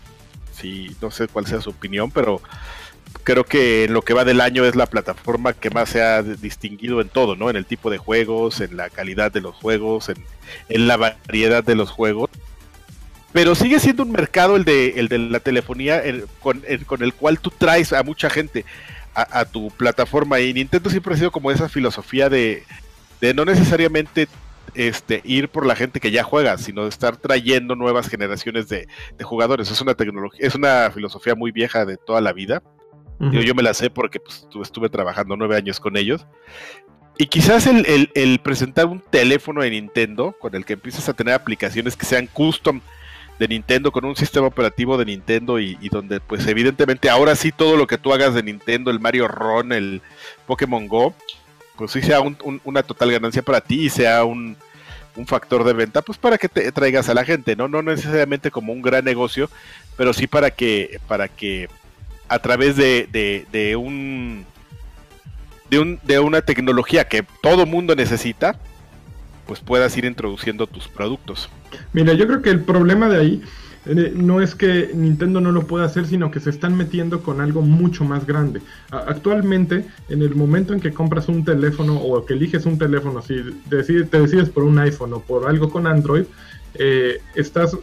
S1: sí, no sé cuál sea su opinión, pero creo que en lo que va del año es la plataforma que más se ha distinguido en todo, ¿no? En el tipo de juegos, en la calidad de los juegos, en, en la variedad de los juegos. pero sigue siendo un mercado el de, el de la telefonía con, el, cual tú traes a mucha gente a, tu plataforma y Nintendo siempre ha sido como esa filosofía de, de no necesariamente este, ir por la gente que ya juega, sino de estar trayendo nuevas generaciones de, jugadores. Es una tecnología, es una filosofía muy vieja de toda la vida. Yo, me la sé porque pues, estuve trabajando nueve años con ellos. Y quizás el, el, presentar un teléfono de Nintendo con el que empiezas a tener aplicaciones que sean custom de Nintendo con un sistema operativo de Nintendo y, donde pues evidentemente ahora sí todo lo que tú hagas de Nintendo, el Mario Ron, el Pokémon Go, pues sí sea una total ganancia para ti y sea un, factor de venta, pues para que te traigas a la gente, ¿no? No necesariamente como un gran negocio, pero sí para que, para que a través de, de, un de, un, de una tecnología que todo mundo necesita, pues puedas ir introduciendo tus productos.
S4: Mira, yo creo que el problema de ahí eh, no es que Nintendo no lo pueda hacer, sino que se están metiendo con algo mucho más grande. actualmente, en el momento en que compras un teléfono o que eliges un teléfono, si decides, te decides por un iPhone o por algo con Android, eh, estás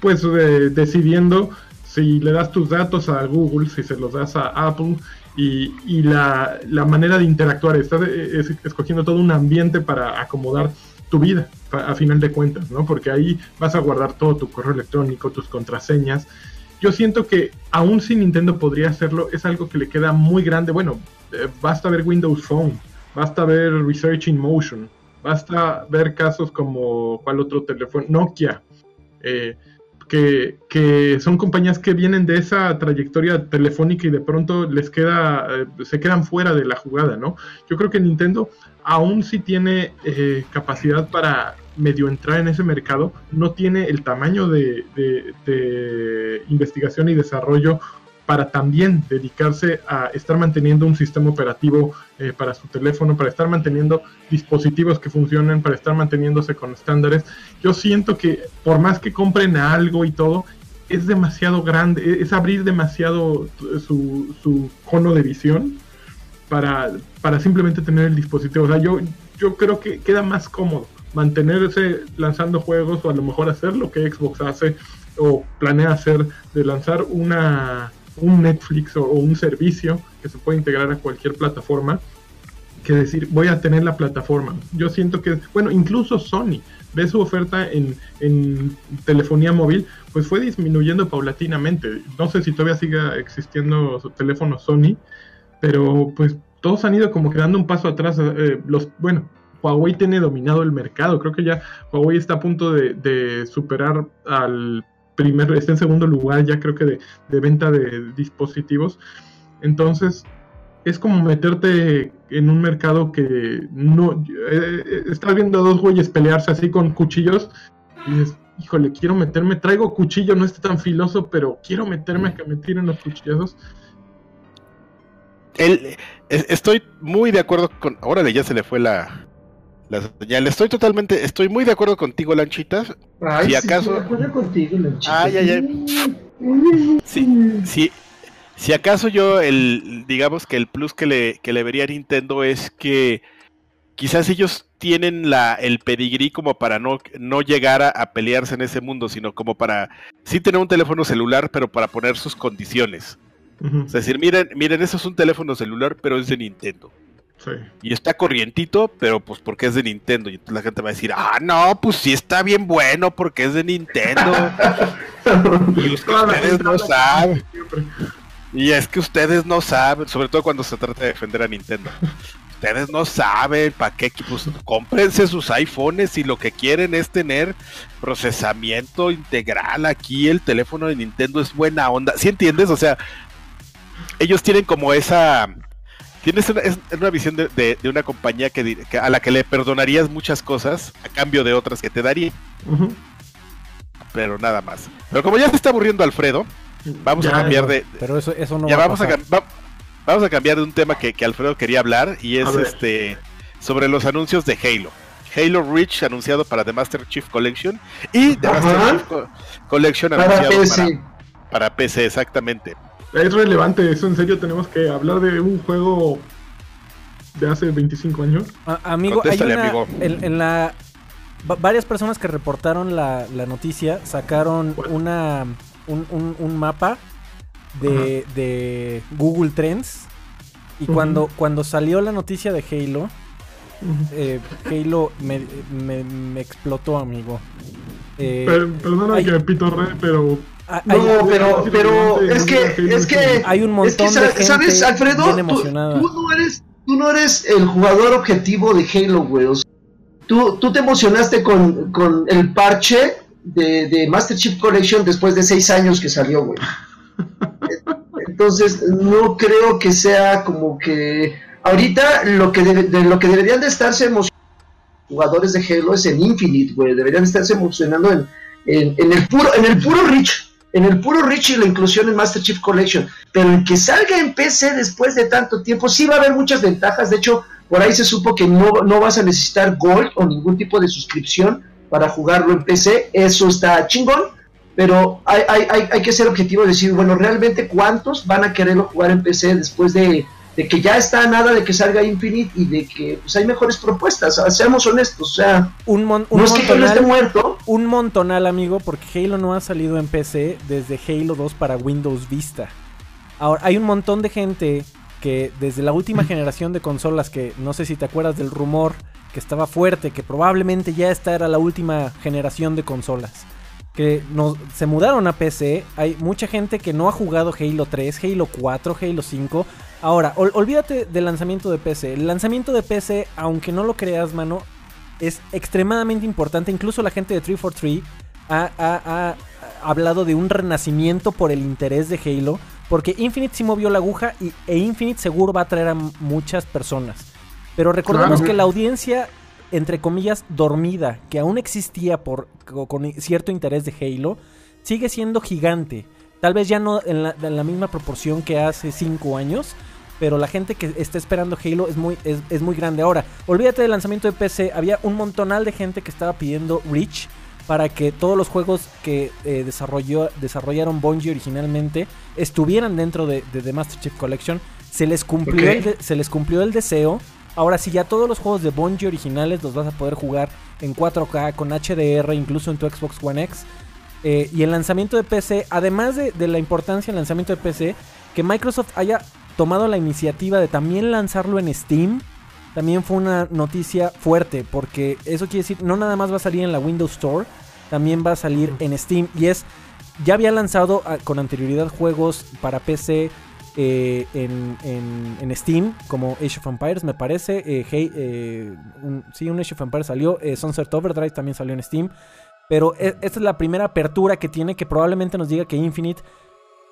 S4: pues eh, decidiendo si le das tus datos a Google, si se los das a Apple y, la, manera de interactuar. Estás escogiendo todo un ambiente para acomodar tu vida, a final de cuentas, ¿no? Porque ahí vas a guardar todo tu correo electrónico, tus contraseñas. Yo siento que aún si Nintendo podría hacerlo, es algo que le queda muy grande. Bueno, eh, basta ver Windows Phone, basta ver Research in Motion, basta ver casos como, ¿cuál otro teléfono? Nokia. Eh, que, son compañías que vienen de esa trayectoria telefónica y de pronto les queda, eh, se quedan fuera de la jugada, ¿no? Yo creo que Nintendo aún si tiene eh, capacidad para medio entrar en ese mercado, no tiene el tamaño de, investigación y desarrollo para también dedicarse a estar manteniendo un sistema operativo eh, para su teléfono, para estar manteniendo dispositivos que funcionen, para estar manteniéndose con estándares. Yo siento que por más que compren algo y todo, es demasiado grande, es abrir demasiado su, su cono de visión para, para simplemente tener el dispositivo. O sea, yo, yo creo que queda más cómodo mantenerse lanzando juegos o a lo mejor hacer lo que Xbox hace o planea hacer de lanzar una un Netflix o, un servicio que se puede integrar a cualquier plataforma que decir voy a tener la plataforma. Yo siento que, bueno, incluso Sony ve su oferta en, en telefonía móvil, pues fue disminuyendo paulatinamente. No sé si todavía siga existiendo su teléfono Sony, pero pues todos han ido como quedando un paso atrás. Eh, los, bueno, Huawei tiene dominado el mercado. Creo que ya Huawei está a punto de superar al primero, está en segundo lugar ya creo que de, venta de dispositivos. Entonces, es como meterte en un mercado que no eh, eh, estás viendo a dos güeyes pelearse así con cuchillos y dices, híjole, quiero meterme, traigo cuchillo, no está tan filoso, pero quiero meterme a que me tiren los cuchillazos.
S1: El, estoy muy de acuerdo con. Órale, ya se le fue la, la señal. Estoy totalmente, estoy muy de acuerdo contigo, Lanchitas. si acaso. de acuerdo contigo, Lanchitas. Ay, ay, ay. Sí, Si acaso yo, el, digamos que el plus que le, que le vería a Nintendo es que quizás ellos tienen la, el pedigrí como para no, no llegar a, pelearse en ese mundo, sino como para sí tener un teléfono celular, pero para poner sus condiciones. Es decir, miren, miren, eso es un teléfono celular, pero es de Nintendo. Y está corrientito, pero pues porque es de Nintendo. Y la gente va a decir, ah, no, pues sí está bien bueno porque es de Nintendo. (laughs) y ustedes no saben. Y es que ustedes no saben, sobre todo cuando se trata de defender a Nintendo. Ustedes no saben para qué, pues cómprense sus iPhones y lo que quieren es tener procesamiento integral. Aquí el teléfono de Nintendo es buena onda. ¿Sí entiendes? O sea, ellos tienen como esa Tienes una, es una visión de, una compañía que, a la que le perdonarías muchas cosas a cambio de otras que te daría. Pero nada más. Pero como ya se está aburriendo Alfredo, vamos a cambiar de.
S3: Pero eso, eso no
S1: ya vamos, a, vamos a cambiar de un tema que, Alfredo quería hablar y es este sobre los anuncios de Halo. Halo Reach anunciado para The Master Chief Collection y The Master Chief Collection anunciado Para, para PC, exactamente
S4: es relevante eso, en serio tenemos que hablar de un juego de hace 25 años.
S3: amigo, hay una, En, la varias personas que reportaron la, noticia sacaron una, un, mapa de, Google Trends. Y cuando, cuando salió la noticia de Halo, eh, Halo me, me, explotó, amigo.
S4: Eh, perdona que pitorre, pero
S2: no, pero, pero es que, es que
S3: hay un montón de gente
S2: ¿sabes, Alfredo? Tú, no eres, tú no eres el jugador objetivo de Halo, güey. tú, tú te emocionaste con, con el parche de, de, Master Chief Collection después de seis años que salió, güey. (laughs) Entonces, no creo que sea como que ahorita lo que de, lo que deberían de estarse emocionando jugadores de Halo es en Infinite, güey. Deberían de estarse emocionando en, en, en, el puro en el puro Reach en el puro Richie la inclusión en Master Chief Collection, pero en que salga en PC después de tanto tiempo, sí va a haber muchas ventajas. De hecho, por ahí se supo que no, no vas a necesitar Gold o ningún tipo de suscripción para jugarlo en PC. Eso está chingón, pero hay, hay, hay, hay que ser objetivo y decir, bueno, realmente cuántos van a quererlo jugar en PC después de de que ya está nada de que salga Infinite y de que pues, hay mejores propuestas, seamos honestos, o sea,
S3: un, un no es que Halo esté muerto. Un montonal, amigo, porque Halo no ha salido en PC desde Halo 2 para Windows Vista. Ahora, hay un montón de gente que desde la última generación de consolas, que no sé si te acuerdas del rumor que estaba fuerte, que probablemente ya esta era la última generación de consolas que nos, se mudaron a PC. Hay mucha gente que no ha jugado Halo 3, Halo 4, Halo 5. Ahora, olvídate del lanzamiento de PC. El lanzamiento de PC, aunque no lo creas, mano, es extremadamente importante. Incluso la gente de 343 ha, ha, hablado de un renacimiento por el interés de Halo. Porque Infinite sí movió la aguja y, e Infinite seguro va a traer a muchas personas. Pero recordemos que la audiencia entre comillas, dormida, que aún existía por, con cierto interés de Halo, sigue siendo gigante. Tal vez ya no en la, misma proporción que hace 5 años, pero la gente que está esperando Halo es muy, es, muy grande. Ahora, olvídate del lanzamiento de PC, había un montonal de gente que estaba pidiendo Reach para que todos los juegos que eh, desarrolló, desarrollaron Bungie originalmente estuvieran dentro de, The Master Chief Collection. Se les, cumplió se les cumplió el deseo Ahora sí, ya todos los juegos de Bungie originales los vas a poder jugar en 4K, con HDR, incluso en tu Xbox One X. Eh, y el lanzamiento de PC, además de, la importancia del lanzamiento de PC, que Microsoft haya tomado la iniciativa de también lanzarlo en Steam, también fue una noticia fuerte, porque eso quiere decir, no nada más va a salir en la Windows Store, también va a salir en Steam. Y es, ya había lanzado ah, con anterioridad juegos para PC eh, en, en, Steam, como Age of Empires, me parece. Eh, eh, sí, un Age of Empires salió. Sunset Overdrive también salió en Steam. Pero e, esta es la primera apertura que tiene que probablemente nos diga que Infinite.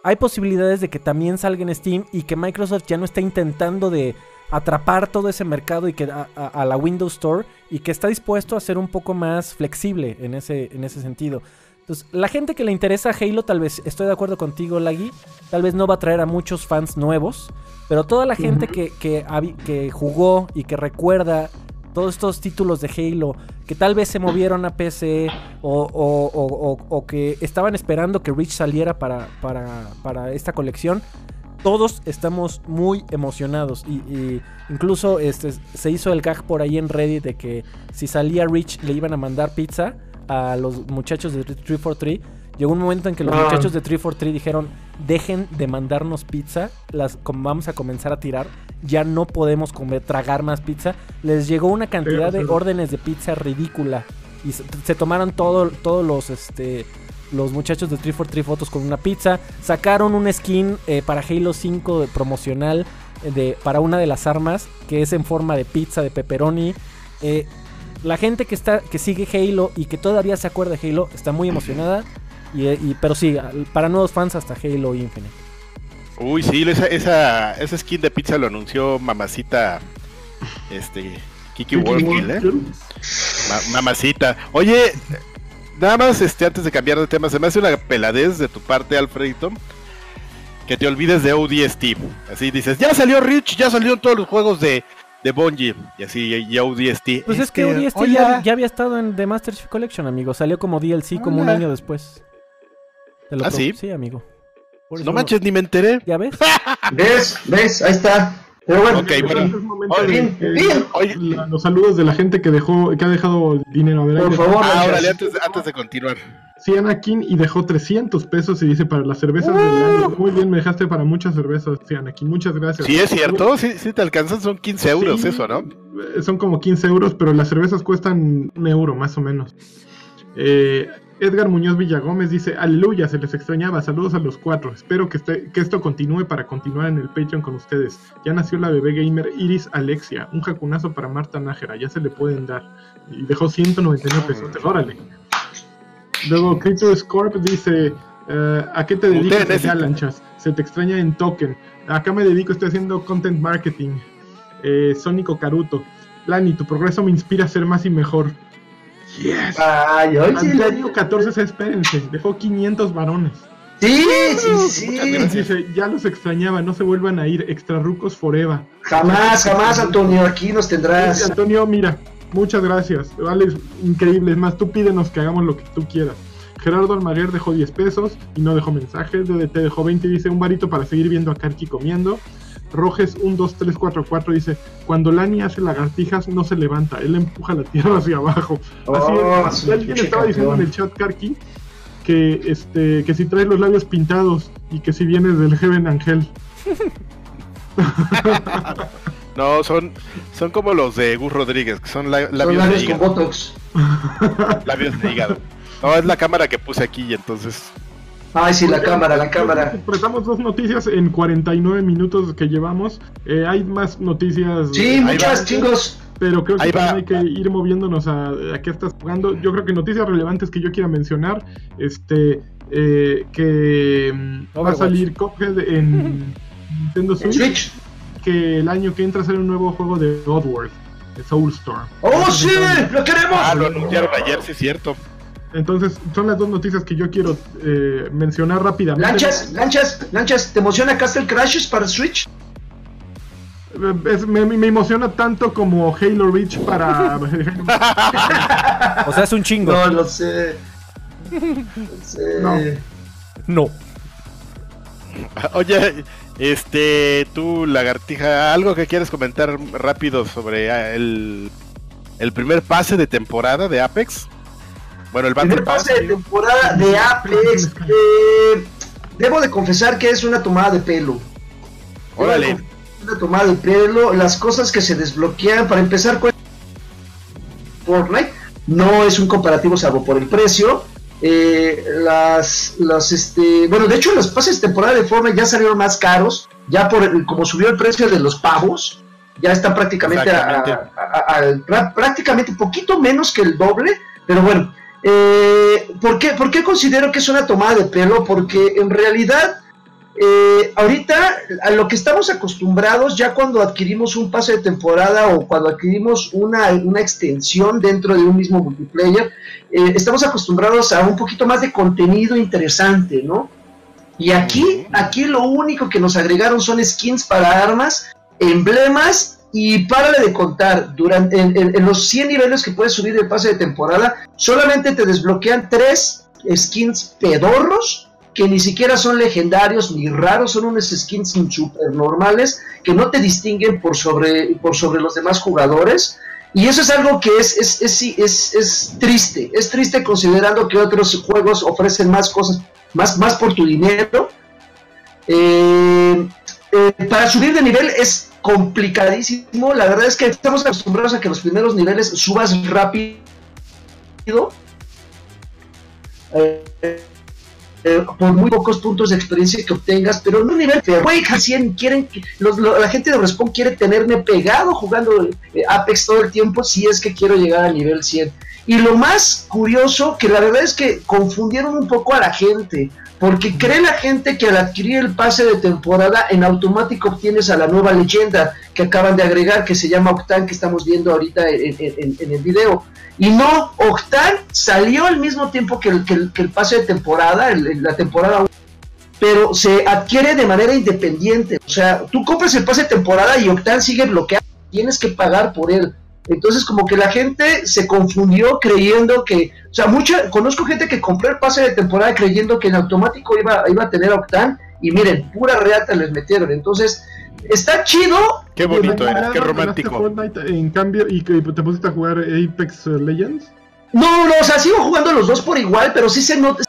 S3: Hay posibilidades de que también salga en Steam y que Microsoft ya no está intentando de atrapar todo ese mercado y que a, la Windows Store y que está dispuesto a ser un poco más flexible en ese, en ese sentido. Entonces, la gente que le interesa Halo, tal vez, estoy de acuerdo contigo, Lagui, tal vez no va a traer a muchos fans nuevos, pero toda la gente que, que, jugó y que recuerda todos estos títulos de Halo, que tal vez se movieron a PC o, que estaban esperando que Rich saliera para, para, esta colección, todos estamos muy emocionados. Y, incluso este, se hizo el gag por ahí en Reddit de que si salía Rich le iban a mandar pizza a los muchachos de 343. Llegó un momento en que los ah. muchachos de 343 dijeron, dejen de mandarnos pizza, las vamos a comenzar a tirar, ya no podemos comer, tragar más pizza. Les llegó una cantidad de órdenes de pizza ridícula y se, tomaron todo, todos los, este, los muchachos de 343 fotos con una pizza. Sacaron un skin eh, para Halo 5 de promocional eh, de, para una de las armas que es en forma de pizza de pepperoni. Eh, la gente que está que sigue Halo y que todavía se acuerda de Halo está muy emocionada. Y, pero sí, para nuevos fans hasta Halo Infinite.
S1: Uy, sí, esa, esa, skin de pizza lo anunció mamacita este Kiki World, ¿eh? mamacita. Oye, nada más este antes de cambiar de tema, se me hace una peladez de tu parte, Alfredito. Que te olvides de ODST. Así dices, ya salió Rich, ya salieron todos los juegos de, de Bungie y así y ODST.
S3: Pues es, que ODST ya, había estado en The Master Chief Collection, amigo. Salió como DLC como un año después.
S1: ¿Ah, sí?
S3: Sí, amigo.
S1: no manches, ni me enteré.
S3: ¿Ya ves? (laughs)
S2: ¿Ves? ¿Ves? Ahí está. Pero bueno, Bien,
S4: eh.
S1: Oye,
S4: la- los saludos de la gente que dejó, que ha dejado dinero. A ver,
S2: por favor,
S1: ah, órale, antes, antes de continuar.
S4: Sí, Anakin y dejó 300 pesos y dice para las cervezas del año. Muy bien, me dejaste para muchas cervezas, sí, Anakin. Muchas gracias.
S1: Sí, es cierto, sí, sí te alcanzan, son 15 euros
S4: Sí,
S1: eso, ¿no?
S4: eh, Son como 15 euros, pero las cervezas cuestan un euro más o menos. Eh, Edgar Muñoz Villagómez dice, aleluya, se les extrañaba, saludos a los cuatro, espero que, este- que esto continúe para continuar en el Patreon con ustedes. Ya nació la bebé gamer Iris Alexia, un jacunazo para Marta Nájera, ya se le pueden dar. Y dejó 199 pesos, órale. Luego Crypto Scorp dice, eh, ¿a qué te dedicas allá, lanchas? Se te extraña en token. Acá me dedico, estoy haciendo content marketing. Eh, Sónico Caruto. Lani, tu progreso me inspira a ser más y mejor. Yes.
S2: Ay, oye,
S4: Antonio
S2: la-
S4: 14, espérense, dejó 500 varones.
S2: Sí, sí, sí.
S4: Dice, ya los extrañaba, no se vuelvan a ir, extra rucos forever.
S2: Jamás, jamás, Antonio, aquí nos
S4: Sí,
S2: tendrás.
S4: Antonio, mira, muchas gracias. Vale, es increíble. Es más, tú pídenos que hagamos lo que tú quieras. Gerardo Almaguer dejó 10 pesos y no dejó mensajes. DDT dejó 20 y dice un varito para seguir viendo a Karki comiendo. Roges 1, 2, 3, 4, 4 dice: Cuando Lani hace lagartijas no se levanta, él empuja la tierra hacia abajo. Así
S2: Oh,
S4: es.
S2: su
S4: Alguien estaba diciendo en el chat, Karki, que, este, que si traes los labios pintados y que si vienes del Heaven Angel. (laughs)
S1: No, son, son como los de Gus Rodríguez, que son la-
S2: Son
S1: labios de
S2: labios con
S1: hígado.
S2: Botox.
S1: Labios de hígado. No, es la cámara que puse aquí y entonces.
S2: Ay, sí, la cámara, la cámara.
S4: Prestamos dos noticias en 49 minutos que llevamos. Eh, hay más noticias.
S2: Sí, muchas
S1: va.
S2: chingos.
S4: Pero creo que hay que ir moviéndonos a, a qué estás jugando. Yo creo que noticias relevantes que yo quiera mencionar. Este. eh, que mm, va a
S3: Overwatch.
S4: salir Cuphead en Nintendo
S2: En
S4: Switch.
S2: Switch.
S4: Que el año que entra sale un nuevo juego de. De Soulstorm.
S2: ¡Oh, sí! ¡Lo queremos!
S1: Ah, lo anunciaron ayer, sí es cierto.
S4: Entonces, son las dos noticias que yo quiero eh, mencionar rápidamente.
S2: Lanchas, lanchas, lanchas, ¿te emociona Castle Crashes para Switch?
S4: Eh, es- me, me emociona tanto como Halo Reach para. (laughs)
S3: O sea, es un chingo.
S2: No, lo sé. Lo sé.
S4: No.
S3: No.
S1: Oye, este, tú, lagartija, algo que quieres comentar rápido sobre ah, el, el primer pase de temporada de Apex. Bueno, el Battle
S2: Primer
S1: Pass.
S2: pase de temporada de Apex. eh, debo de confesar que es una tomada de pelo.
S1: Órale.
S2: Una tomada de pelo. Las cosas que se desbloquean para empezar con Fortnite no es un comparativo salvo por el precio. Eh, las, las, este, bueno, de hecho los pases de temporada de Fortnite ya salieron más caros, ya por el- como subió el precio de los pavos, ya están prácticamente a- a- a- prácticamente poquito menos que el doble, pero bueno, eh, ¿por, qué, ¿por qué considero que es una tomada de pelo? Porque en realidad eh, ahorita a lo que estamos acostumbrados ya cuando adquirimos un pase de temporada o cuando adquirimos una, una extensión dentro de un mismo multiplayer, eh, estamos acostumbrados a un poquito más de contenido interesante, ¿no? Y aquí, aquí lo único que nos agregaron son skins para armas, emblemas y párale de contar, durante, en, los 100 niveles que puedes subir del pase de temporada, solamente te desbloquean tres skins pedorros que ni siquiera son legendarios ni raros, son unos skins super normales que no te distinguen por sobre, por sobre los demás jugadores. Y eso es algo que es, es, es- es triste, es triste considerando que otros juegos ofrecen más cosas, más, más por tu dinero. Eh, eh, para subir de nivel es complicadísimo, la verdad es que estamos acostumbrados a que los primeros niveles subas rápido. Eh, eh, por muy pocos puntos de experiencia que obtengas, pero en un nivel que quieren la gente de Respawn quiere tenerme pegado jugando eh, Apex todo el tiempo si es que quiero llegar al nivel 100. Y lo más curioso, que la verdad es que confundieron un poco a la gente, porque cree la gente que al adquirir el pase de temporada en automático obtienes a la nueva leyenda que acaban de agregar, que se llama Octan, que estamos viendo ahorita en, en- el video. Y no, Octan salió al mismo tiempo que el, que el- pase de temporada, la temporada 1, pero se adquiere de manera independiente. O sea, tú compras el pase de temporada y Octan sigue bloqueado, tienes que pagar por él. Entonces, como que la gente se confundió creyendo que, o sea, mucha, conozco gente que compró el pase de temporada creyendo que en automático iba, iba a tener Octan y miren, pura reata les metieron. Entonces, está chido.
S1: Qué bonito era, qué romántico.
S4: en cambio, y que te pusiste a jugar Apex Legends.
S2: No, no, o sea, sigo jugando los dos por igual, pero sí se nota.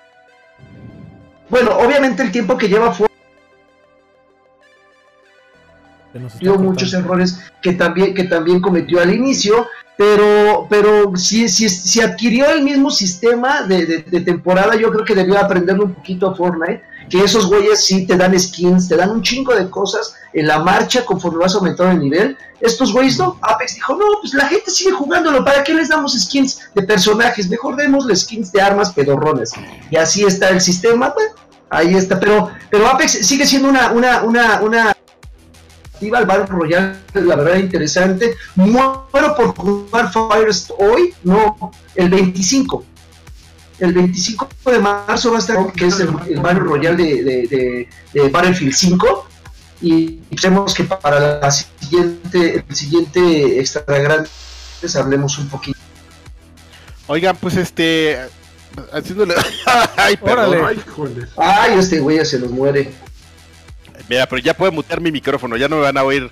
S2: Bueno, obviamente el tiempo que lleva fue dio muchos errores que también, que también cometió al inicio, pero, pero si, si, si adquirió el mismo sistema de, temporada, yo creo que debió aprenderlo un poquito a Fortnite, que esos güeyes sí te dan skins, te dan un chingo de cosas en la marcha conforme vas aumentando el nivel. Estos güeyes no, Apex dijo, no, pues la gente sigue jugándolo, ¿para qué les damos skins de personajes? Mejor démosle skins de armas pedorrones. Y así está el sistema, pues, ahí está, pero, pero Apex sigue siendo una, una, una, una al Battle Royale, la verdad interesante. Muero por jugar Firest hoy, no, el 25. El 25 de marzo va a estar, que es el, Battle Royale de, de, Battlefield 5. Y pensemos que para la siguiente, el siguiente extra grande hablemos un poquito.
S1: Oigan, pues este. Haciéndole. (laughs)
S2: Ay, Ay, Ay, este güey ya se nos muere.
S1: Mira, pero ya puedo mutear mi micrófono, ya no me van a oír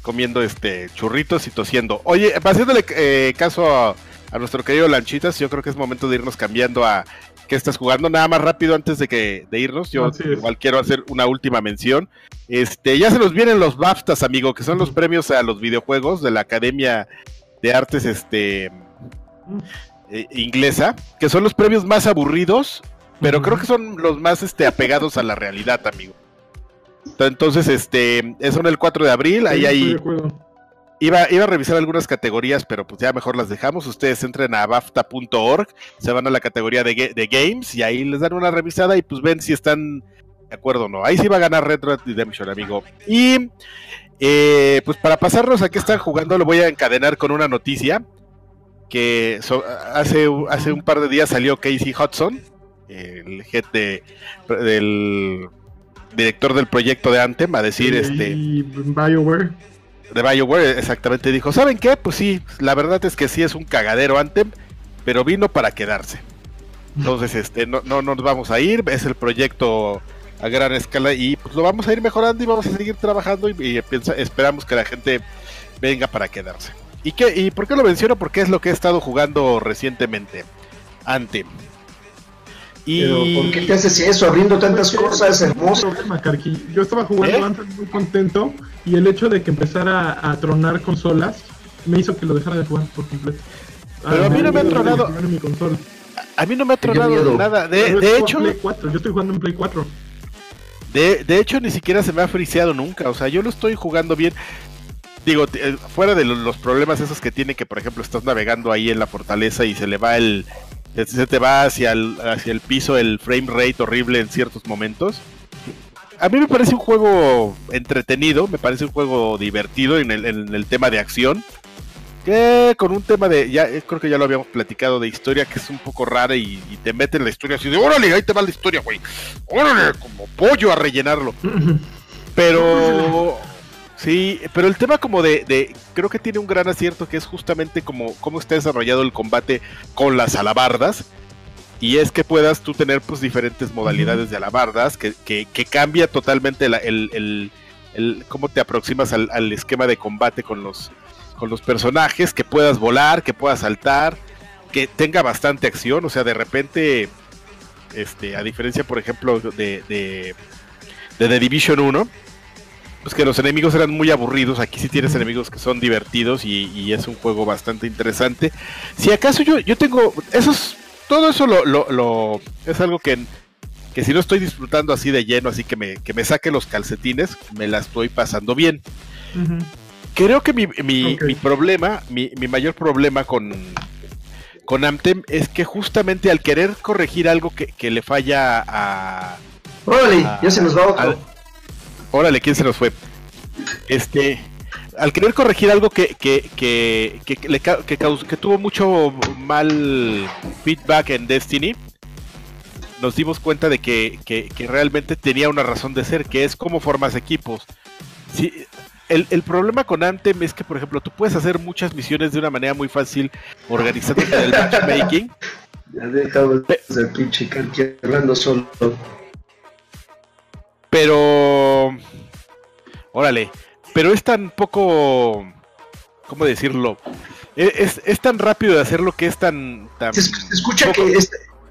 S1: comiendo este churritos y tosiendo. Oye, haciéndole eh, caso a, nuestro querido Lanchitas, yo creo que es momento de irnos cambiando a qué estás jugando. Nada más rápido antes de que de irnos, yo igual quiero hacer una última mención. Este, ya se nos vienen los BAFTAs, amigo, que son los premios a los videojuegos de la Academia de Artes este eh, inglesa, que son los premios más aburridos, pero creo que son los más este apegados a la realidad, amigo. Entonces, este, son el 4 de abril, ahí ahí. Iba, iba a revisar algunas categorías, pero pues ya mejor las dejamos. Ustedes entren a bafta.org, se van a la categoría de, de, games y ahí les dan una revisada y pues ven si están de acuerdo o no. Ahí sí va a ganar Red Redemption, amigo. Y eh, pues para pasarnos a qué están jugando, lo voy a encadenar con una noticia que hace, hace un par de días salió Casey Hudson, el jefe del director del proyecto de Anthem, a decir este.
S4: BioWare.
S1: De BioWare, exactamente. Dijo: ¿Saben qué? Pues sí, la verdad es que sí es un cagadero Anthem, pero vino para quedarse. Entonces, (laughs) este, no, no nos vamos a ir, es el proyecto a gran escala y pues lo vamos a ir mejorando y vamos a seguir trabajando y, esperamos que la gente venga para quedarse. ¿Y, qué, ¿Y por qué lo menciono? Porque es lo que he estado jugando recientemente. Anthem.
S2: Pero ¿por qué te haces eso? Abriendo tantas cosas hermosas.
S4: Yo estaba jugando ¿Eh? antes muy contento y el hecho de que empezara a, tronar consolas me hizo que lo dejara de jugar por completo.
S1: Pero a, mí no me ha tronado. A mí no me ha tronado nada. De, hecho,
S4: yo estoy jugando en Play 4.
S1: De, de hecho, ni siquiera se me ha friseado nunca. O sea, yo lo estoy jugando bien digo, eh, fuera de los problemas esos que tiene que, por ejemplo, estás navegando ahí en la fortaleza y se le va el, se te va hacia el, hacia el piso el frame rate horrible en ciertos momentos. A mí me parece un juego entretenido, me parece un juego divertido en el, tema de acción. Que con un tema de, ya eh, creo que ya lo habíamos platicado, de historia que es un poco rara y, te mete en la historia así de, órale, ahí te va la historia, güey. Órale, como pollo a rellenarlo. (laughs) Pero Sí, pero el tema como de, creo que tiene un gran acierto que es justamente como cómo está desarrollado el combate con las alabardas. Y es que puedas tú tener pues diferentes modalidades de alabardas que, que, cambia totalmente el, cómo te aproximas al, esquema de combate con los, con los personajes, que puedas volar, que puedas saltar, que tenga bastante acción, o sea, de repente, este, a diferencia por ejemplo de, de, de The Division 1, pues que los enemigos eran muy aburridos. Aquí sí tienes enemigos que son divertidos y, es un juego bastante interesante. Si acaso yo, yo tengo. Eso todo eso lo, lo, es algo que, que si no estoy disfrutando así de lleno, así que me, que me saque los calcetines, me la estoy pasando bien. Creo que mi, mi, mi problema, mi, mi, mayor problema con, con Amtem es que justamente al querer corregir algo que, que le falla a.
S2: Órale, ya se nos va otro.
S1: Órale, ¿quién se nos fue? Este, al querer corregir algo que, que, que, que, que tuvo mucho mal feedback en Destiny, nos dimos cuenta de que, realmente tenía una razón de ser, que es cómo formas equipos. Sí, el, el, problema con Anthem es que, por ejemplo, tú puedes hacer muchas misiones de una manera muy fácil, organizando el matchmaking. (laughs)
S2: Ya dejamos de pinche hablando solo.
S1: Pero. Órale. Pero es tan poco. ¿Cómo decirlo? E, es, tan rápido de hacerlo que es tan. tan
S2: se, escucha que es,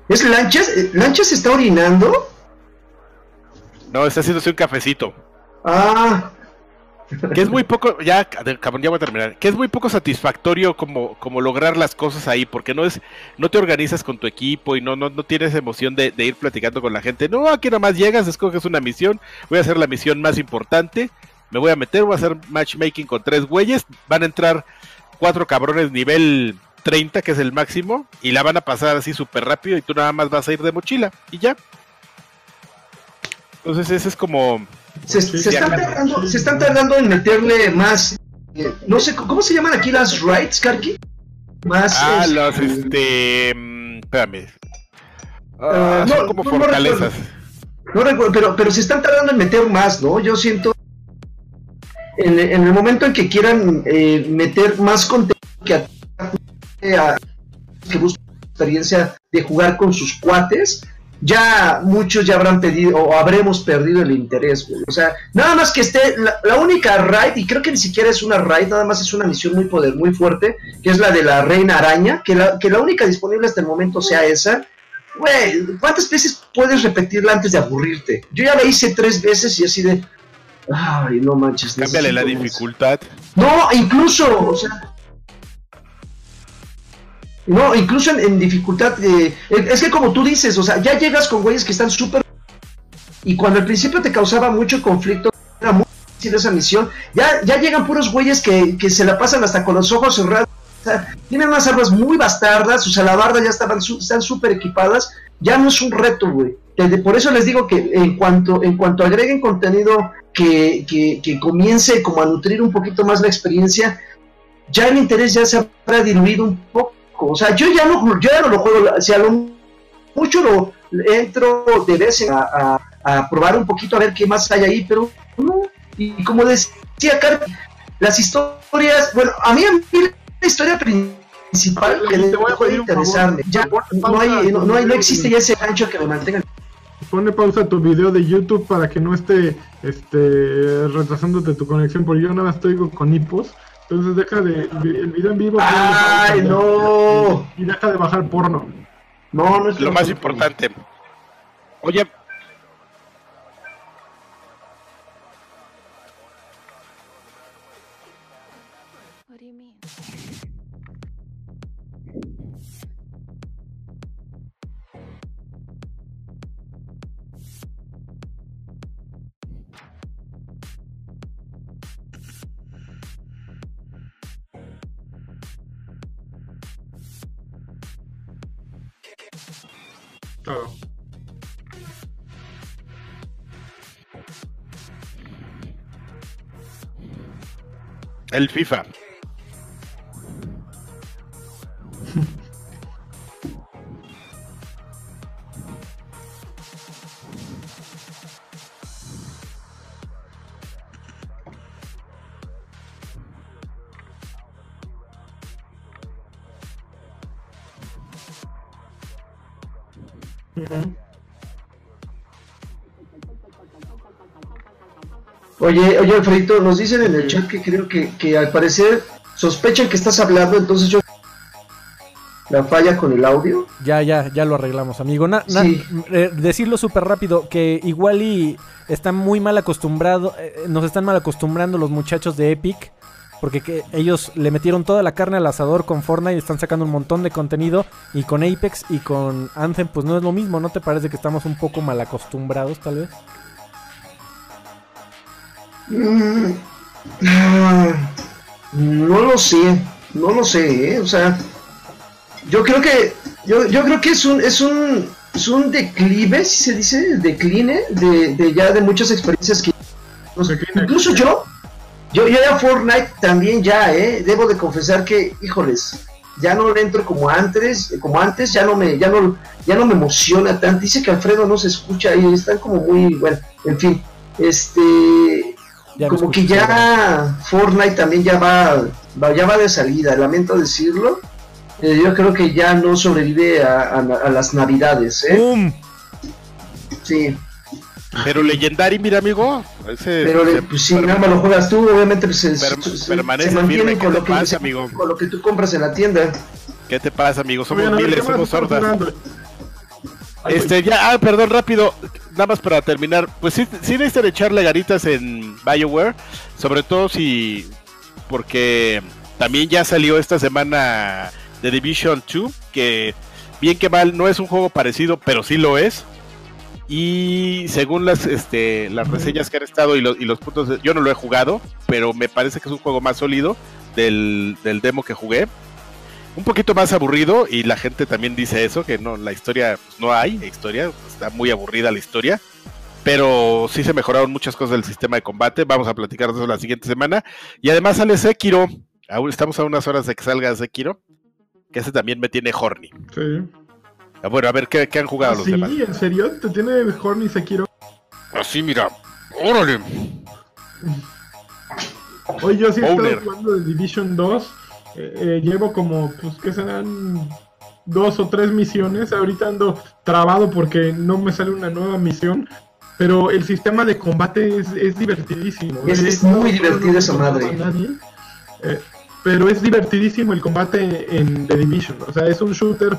S2: es Lanchas. Eh, ¿Lanchas está orinando?
S1: No, está haciéndose un cafecito.
S2: Ah.
S1: Que es muy poco, ya, ya voy a terminar, que es muy poco satisfactorio como, como lograr las cosas ahí, porque no es, no te organizas con tu equipo y no, no, no tienes emoción de, ir platicando con la gente. No, aquí nomás llegas, escoges una misión, voy a hacer la misión más importante, me voy a meter, voy a hacer matchmaking con tres güeyes, van a entrar cuatro cabrones nivel 30, que es el máximo, y la van a pasar así súper rápido y tú nada más vas a ir de mochila y ya. Entonces ese es como
S2: se, están tardando, en meterle más. Eh, no sé, ¿cómo se llaman aquí las rights, Karki?
S1: Más. Ah, este, los, este. Mm, espérame. Ah, ah, como fortalezas.
S2: No recuerdo, pero, pero se están tardando en meter más, ¿no? Yo siento. En, el momento en que quieran eh, meter más contenido que a, que buscan experiencia de jugar con sus cuates, ya muchos ya habrán pedido o habremos perdido el interés, O sea, nada más que esté la, única raid, y creo que ni siquiera es una raid, nada más es una misión muy poder, muy fuerte, que es la de la Reina Araña, que la, que la única disponible hasta el momento sea esa. Güey, ¿cuántas veces puedes repetirla antes de aburrirte? Yo ya la hice tres veces y así de. Ay, no manches.
S1: Cámbiale la dificultad.
S2: No, incluso, o sea, no, incluso en, dificultad, eh, es que como tú dices, o sea, ya llegas con güeyes que están súper... Y cuando al principio te causaba mucho conflicto, era muy difícil esa misión, ya, ya llegan puros güeyes que, que se la pasan hasta con los ojos cerrados. Tienen unas armas muy bastardas, sus alabardas ya estaban están súper equipadas, ya no es un reto, güey. Por eso les digo que en cuanto, en cuanto agreguen contenido que, que, que comience como a nutrir un poquito más la experiencia, ya el interés ya se habrá diluido un poco o sea, yo ya no, yo ya no lo juego, si a lo mucho lo entro de vez a, a, probar un poquito a ver qué más hay ahí, pero no. Y como decía Carlos, las historias, bueno, a mí, a mí la historia principal que puede interesarme, ya no hay, no, no, hay, no existe ya ese gancho que me mantenga.
S4: Pone pausa tu video de YouTube para que no esté este, retrasándote tu conexión, porque yo nada más estoy con hipos entonces deja de. El video en vivo.
S2: ¡Ay, no!
S4: Y deja de bajar porno.
S1: No, no es lo más importante. Oye. El FIFA.
S2: Oye, oye, Alfredito, nos dicen en el chat que creo que, que al parecer sospechan que estás hablando, entonces yo la falla con el audio.
S3: Ya, ya, ya lo arreglamos, amigo. Eh, decirlo súper rápido, que igual y están muy mal acostumbrados, eh, nos están mal acostumbrando los muchachos de Epic, porque que ellos le metieron toda la carne al asador con Fortnite y están sacando un montón de contenido, y con Apex y con Anthem, pues no es lo mismo, ¿no te parece que estamos un poco mal acostumbrados, tal vez?
S2: Mm, no lo sé, no lo sé, ¿eh? o sea, yo creo que yo, yo creo que es un es un es un declive, si se dice, decline de, de ya de muchas experiencias que incluso yo yo ya Fortnite también ya, eh, debo de confesar que, híjoles, ya no le entro como antes, como antes, ya no me, ya no, ya no me emociona tanto. Dice que Alfredo no se escucha y están como muy, bueno, en fin, este, como que ya Fortnite también ya va, ya va de salida, lamento decirlo. Eh, yo creo que ya no sobrevive a, las navidades, ¿eh? Sí.
S1: Pero Legendary, mira, amigo.
S2: Ese, pero pues, si nada más lo juegas tú, obviamente pues, se,
S1: permanece se mantiene con, lo que, pasa, amigo?
S2: con lo que tú compras en la tienda.
S1: ¿Qué te pasa, amigo? Somos miles, somos sordas. Este, ya, ah, perdón, rápido, nada más para terminar. Pues sí, sí necesitan echarle garitas en BioWare, sobre todo si, porque también ya salió esta semana The Division 2, que bien que mal no es un juego parecido, pero sí lo es. Y según las, este, las reseñas que han estado y, y los puntos, yo no lo he jugado, pero me parece que es un juego más sólido del, del demo que jugué. Un poquito más aburrido y la gente también dice eso, que no, la historia, pues, no hay historia, está muy aburrida la historia. Pero sí se mejoraron muchas cosas del sistema de combate. Vamos a platicar de eso la siguiente semana. Y además sale Sekiro. Estamos a unas horas de que salga Sekiro. Que ese también me tiene horny. Sí. Ah, bueno, a ver, ¿qué, han jugado
S4: ¿Ah,
S1: los demás?
S4: Sí, ¿en serio? ¿Te tiene horny Sekiro?
S1: Así, mira. ¡Órale!
S4: Hoy yo sí estoy jugando de Division 2. Eh, eh, llevo como, pues, que serán dos o tres misiones. Ahorita ando trabado porque no me sale una nueva misión. Pero el sistema de combate es, es divertidísimo.
S2: Es, muy divertido esa madre.
S4: Eh, pero es divertidísimo el combate en The Division. O sea, es un shooter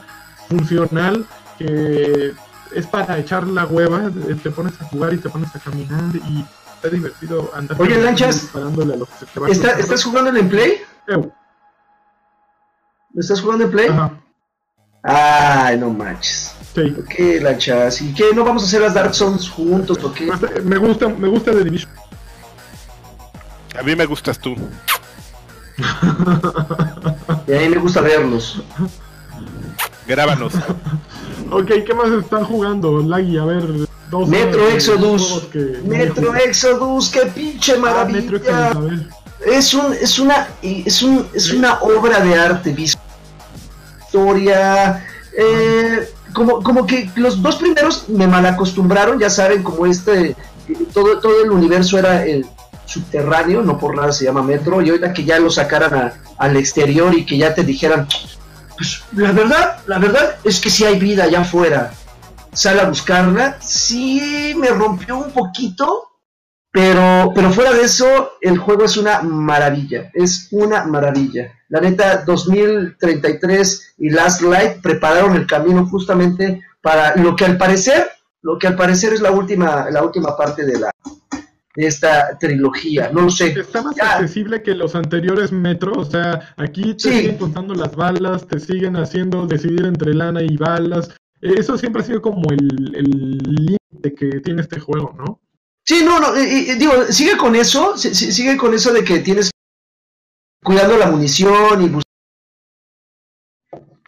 S4: funcional que es para echar la hueva. Te pones a jugar y te pones a caminar y está divertido andar.
S2: Oye, Lanchas, ¿estás jugando en Play? ¿Estás jugando en Play? Ajá. Ay, no manches. Sí. ¿Qué, Lanchas? ¿Y qué? ¿No vamos a hacer las Dark Souls juntos o qué?
S4: Me gusta, me gusta The Division.
S1: A mí me gustas tú.
S2: y a mí me gusta verlos.
S1: Grábanos.
S4: ok, ¿qué más están jugando? Laggy, a ver.
S2: Dos Metro Exodus. Metro Exodus, qué pinche ah, maravilla. es un, es una, es un, es una obra de arte, historia. Eh, como, como que los dos primeros me malacostumbraron, ya saben, como este, todo, todo el universo era el subterráneo, no por nada se llama metro, y ahorita que ya lo sacaran al exterior y que ya te dijeran, pues la verdad, la verdad es que si hay vida allá afuera. Sale a buscarla. Sí me rompió un poquito, pero, pero fuera de eso, el juego es una maravilla. Es una maravilla. La neta, 2033 y Last Light prepararon el camino justamente para lo que al parecer, lo que al parecer es la última, la última parte de la, esta trilogía. No lo sé.
S4: Está más accesible que los anteriores metros. O sea, aquí te siguen contando las balas, te siguen haciendo decidir entre lana y balas. Eso siempre ha sido como el límite que tiene este juego, ¿no?
S2: Sí, no, no, digo, sigue con eso, sigue con eso de que tienes cuidando la munición y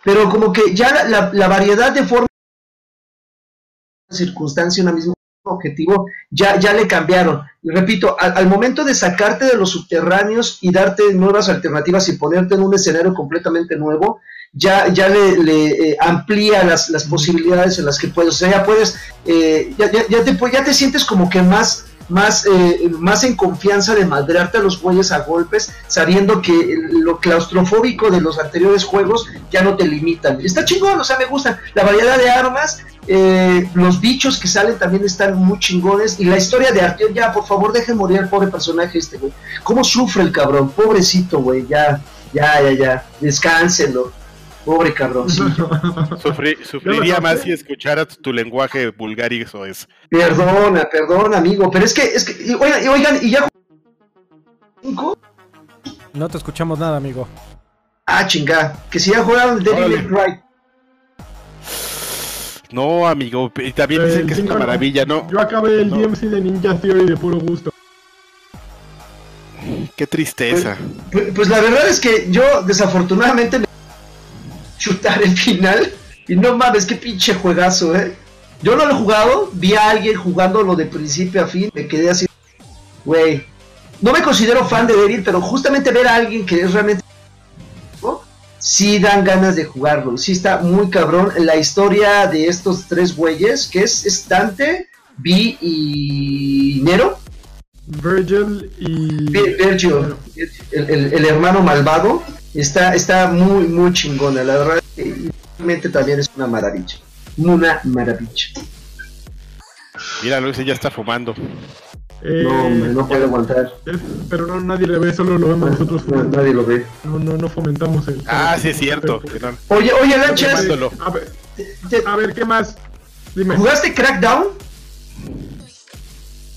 S2: pero como que ya la, la variedad de formas circunstancia una misma objetivo ya, ya le cambiaron. Y repito, al, momento de sacarte de los subterráneos y darte nuevas alternativas y ponerte en un escenario completamente nuevo, ya, ya le, eh, amplía las, las, posibilidades en las que puedes. O sea, ya puedes, eh, ya, ya, ya, te, ya te sientes como que más más, eh, más en confianza de madrearte a los bueyes a golpes, sabiendo que lo claustrofóbico de los anteriores juegos ya no te limitan. Está chingón, o sea, me gusta la variedad de armas, eh, los bichos que salen también están muy chingones, y la historia de Arteon, ya, por favor, deje morir al pobre personaje este, güey. ¿Cómo sufre el cabrón? Pobrecito, güey, ya, ya, ya, ya, descánselo. Pobre cabrón. (laughs)
S1: sufriría más si escuchara tu lenguaje vulgar y eso es.
S2: Perdona, perdona, amigo. Pero es que, es que, oigan, oigan y ya.
S3: No te escuchamos nada, amigo.
S2: Ah, chinga. Que si ya jugaron Devil Right.
S1: No, amigo. Y también dicen que es una maravilla, ¿no?
S4: Yo acabé el DMC de Ninja Theory de puro gusto.
S1: Qué tristeza.
S2: Pues, pues, pues la verdad es que yo desafortunadamente chutar el final. Y no mames, qué pinche juegazo, eh. Yo no lo he jugado, vi a alguien jugándolo de principio a fin, me quedé así, güey. No me considero fan de Devil, pero justamente ver a alguien que es realmente... Sí dan ganas de jugarlo, sí está muy cabrón. La historia de estos tres güeyes, que es, Dante, Vi y Nero.
S4: Virgil y...
S2: Virgil, el hermano malvado Está, está muy, muy chingona, la verdad. realmente también es una maravilla. Una maravilla.
S1: Mira, Luis ya está fumando.
S2: Eh, no, no puede aguantar.
S4: pero no, nadie le ve, solo lo vemos nosotros.
S2: nadie lo ve.
S4: No, no, no fomentamos el.
S1: Ah, sí, es cierto.
S2: Oye, oye, Lanchas.
S4: A ver, a ver, ¿qué más?
S2: Dime. ¿Jugaste Crackdown?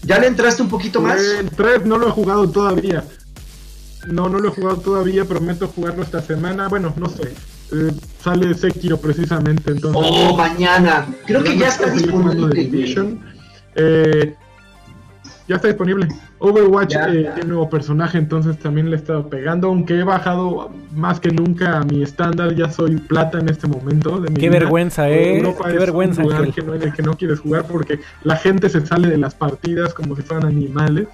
S2: ¿Ya le entraste un poquito más?
S4: El 3 no lo he jugado todavía. No, no lo he jugado todavía, prometo jugarlo esta semana. Bueno, no sé. Eh, sale Sekiro precisamente, entonces.
S2: Oh, mañana. Creo que ya está disponible.
S4: Eh, ya está disponible. Overwatch eh, tiene nuevo personaje, entonces también le he estado pegando, aunque he bajado más que nunca a mi estándar, ya soy plata en este momento. De
S3: Qué vergüenza, eh. Qué vergüenza.
S4: Un que no, en el que no quieres jugar porque la gente se sale de las partidas como si fueran animales.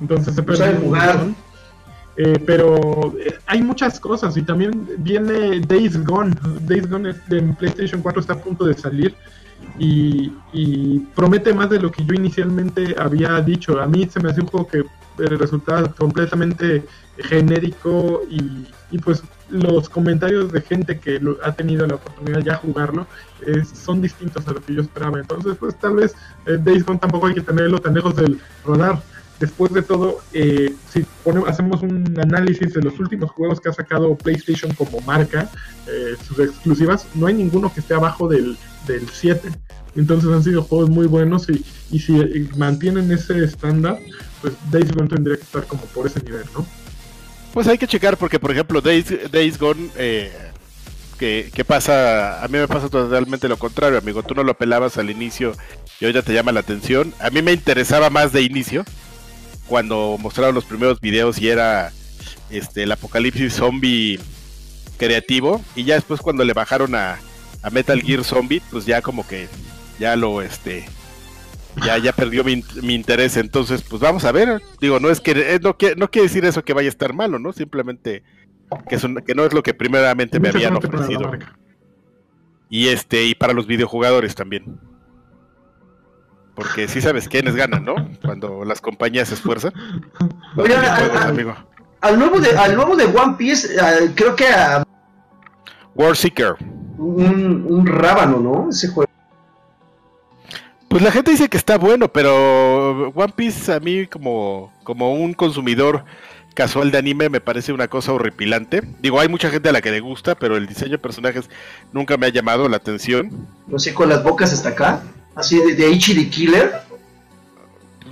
S4: Entonces se
S2: puede jugar.
S4: Eh, pero eh, hay muchas cosas y también viene Days Gone. Days Gone de PlayStation 4 está a punto de salir y, promete más de lo que yo inicialmente había dicho. A mí se me hace un juego que resultaba completamente genérico y, pues los comentarios de gente que ha tenido la oportunidad ya jugarlo son distintos a lo que yo esperaba. Entonces pues tal vez eh, Days Gone tampoco hay que tenerlo tan lejos del rodar después de todo, eh, si hacemos un análisis de los últimos juegos que ha sacado PlayStation como marca, eh, sus exclusivas, no hay ninguno que esté abajo del, del 7. Entonces han sido juegos muy buenos y, y si mantienen ese estándar, pues Days Gone tendría que estar como por ese nivel, ¿no?
S1: Pues hay que checar porque, por ejemplo, Days, Days Gone, eh, ¿qué, ¿qué, pasa? A mí me pasa totalmente lo contrario, amigo. Tú no lo pelabas al inicio y hoy ya te llama la atención. A mí me interesaba más de inicio cuando mostraron los primeros videos y era este el apocalipsis zombie creativo y ya después cuando le bajaron a, Metal Gear Zombie pues ya como que ya lo este ya ya perdió mi, interés. Entonces pues vamos a ver. Digo no es que eh, no, quiere, no quiere decir eso que vaya a estar malo no simplemente que, que no es lo que primeramente me habían ofrecido. y este y para los videojugadores también porque sí sabes quiénes ganan, ¿no? Cuando las compañías se esfuerzan.
S2: Oye, al, nuevo de, al nuevo de One Piece, creo que a...
S1: War Seeker.
S2: Un, un rábano, ¿no? Ese juego.
S1: Pues la gente dice que está bueno, pero One Piece a mí como, como un consumidor casual de anime me parece una cosa horripilante. Digo, hay mucha gente a la que le gusta, pero el diseño de personajes nunca me ha llamado la atención.
S2: No sé, con las bocas hasta acá así de, de Ichi the Killer.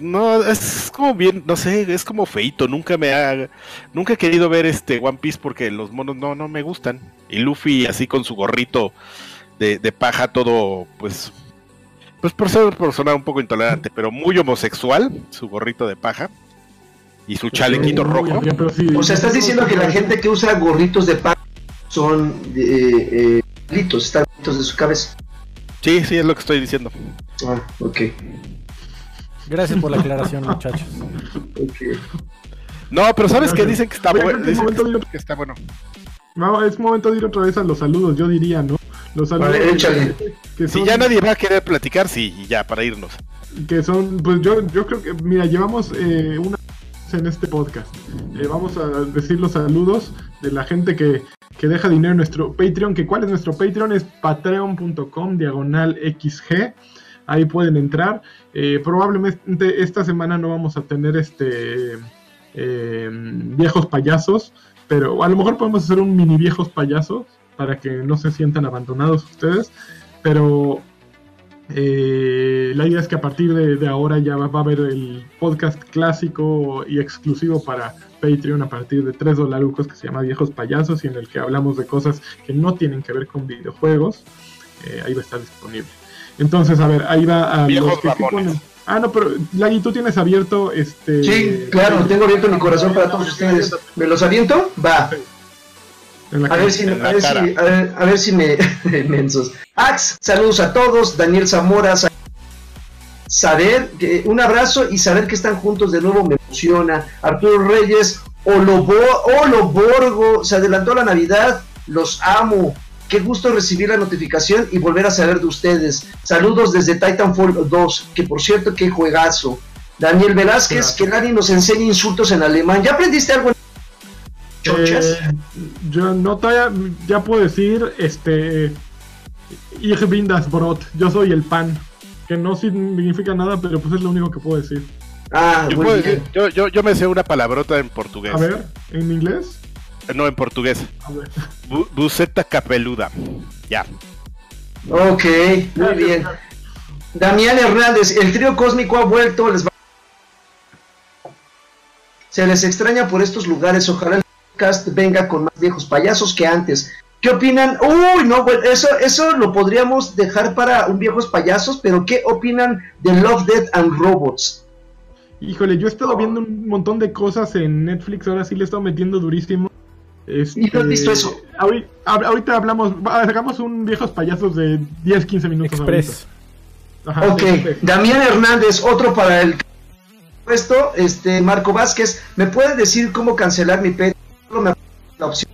S1: No, es como bien, no sé, es como feito, nunca me ha, nunca he querido ver este One Piece porque los monos no, no me gustan. Y Luffy así con su gorrito de, paja todo, pues, pues por ser persona un poco intolerante, pero muy homosexual, su gorrito de paja y su chalequito rojo.
S2: o sea, estás diciendo que la gente que usa gorritos de paja son eh, eh, están de su cabeza.
S1: Sí, sí, es lo que estoy diciendo.
S2: Ah, ok.
S3: Gracias por la aclaración, (laughs) muchachos.
S1: No, pero ¿sabes qué? Dicen que está, bueno. Dicen que, está bueno.
S4: No, es momento de ir otra vez a los saludos, yo diría, ¿no? Los saludos.
S2: Vale, échale.
S1: Si ya nadie va a querer platicar, sí, ya, para irnos.
S4: Que son, pues yo, yo creo que, mira, llevamos eh, una en este podcast. Eh, vamos a decir los saludos de la gente que, que deja dinero en nuestro Patreon. Que ¿Cuál es nuestro Patreon? Es patreon.com diagonal XG. Ahí pueden entrar. Eh, probablemente esta semana no vamos a tener este eh, viejos payasos. Pero a lo mejor podemos hacer un mini viejos payasos para que no se sientan abandonados ustedes. Pero eh, la idea es que a partir de, ahora ya va, a haber el podcast clásico y exclusivo para Patreon a partir de 3 dólares que se llama Viejos Payasos y en el que hablamos de cosas que no tienen que ver con videojuegos. Eh, ahí va a estar disponible. Entonces, a ver, ahí va a
S1: los que,
S4: Ah, no, pero Lagui, tú tienes abierto este.
S2: Sí, claro, tengo abierto mi corazón para todos ustedes. ¿Me los aviento? Va. A ver, si, a, ver si, a, ver, si, me. mensos. Ax, saludos a todos. Daniel Zamora, saber, que, un abrazo y saber que están juntos de nuevo me emociona. Arturo Reyes, Olo Borgo, se adelantó la Navidad, los amo. Qué gusto recibir la notificación y volver a saber de ustedes. Saludos desde Titanfall 2, que por cierto, qué juegazo. Daniel Velázquez, que nadie nos enseñe insultos en alemán. ¿Ya aprendiste algo en
S4: eh, yo no todavía, ya puedo decir, este, Ich bin das Brot, yo soy el pan. que no significa nada, pero pues es lo único que puedo decir.
S2: Ah,
S1: Yo,
S2: muy
S1: puedo decir- yo, yo, yo me sé una palabrota en portugués.
S4: A ver, ¿en inglés?
S1: Eh, No, en portugués.
S4: A ver.
S1: Bu- buceta capeluda. Ya.
S2: Ok, muy bien. Damián Hernández, el trío cósmico ha vuelto, les va- Se les extraña por estos lugares, ojalá el podcast venga con más viejos payasos que antes. ¿Qué opinan? Uy, no, bueno, eso, eso lo podríamos dejar para un viejos payasos, pero ¿qué opinan de Love, Death and Robots?
S4: Híjole, yo he estado viendo un montón de cosas en Netflix, ahora sí le he estado metiendo durísimo. Este,
S2: ¿Y no has visto eso?
S4: Ahorita, hablamos, va, hagamos un viejos payasos de 10, 15 minutos.
S3: Express.
S4: Ajá,
S2: Ok,
S4: Express.
S2: Damián Hernández, otro para el puesto, este Marco Vázquez, ¿me puede decir cómo cancelar mi Patreon? La opción.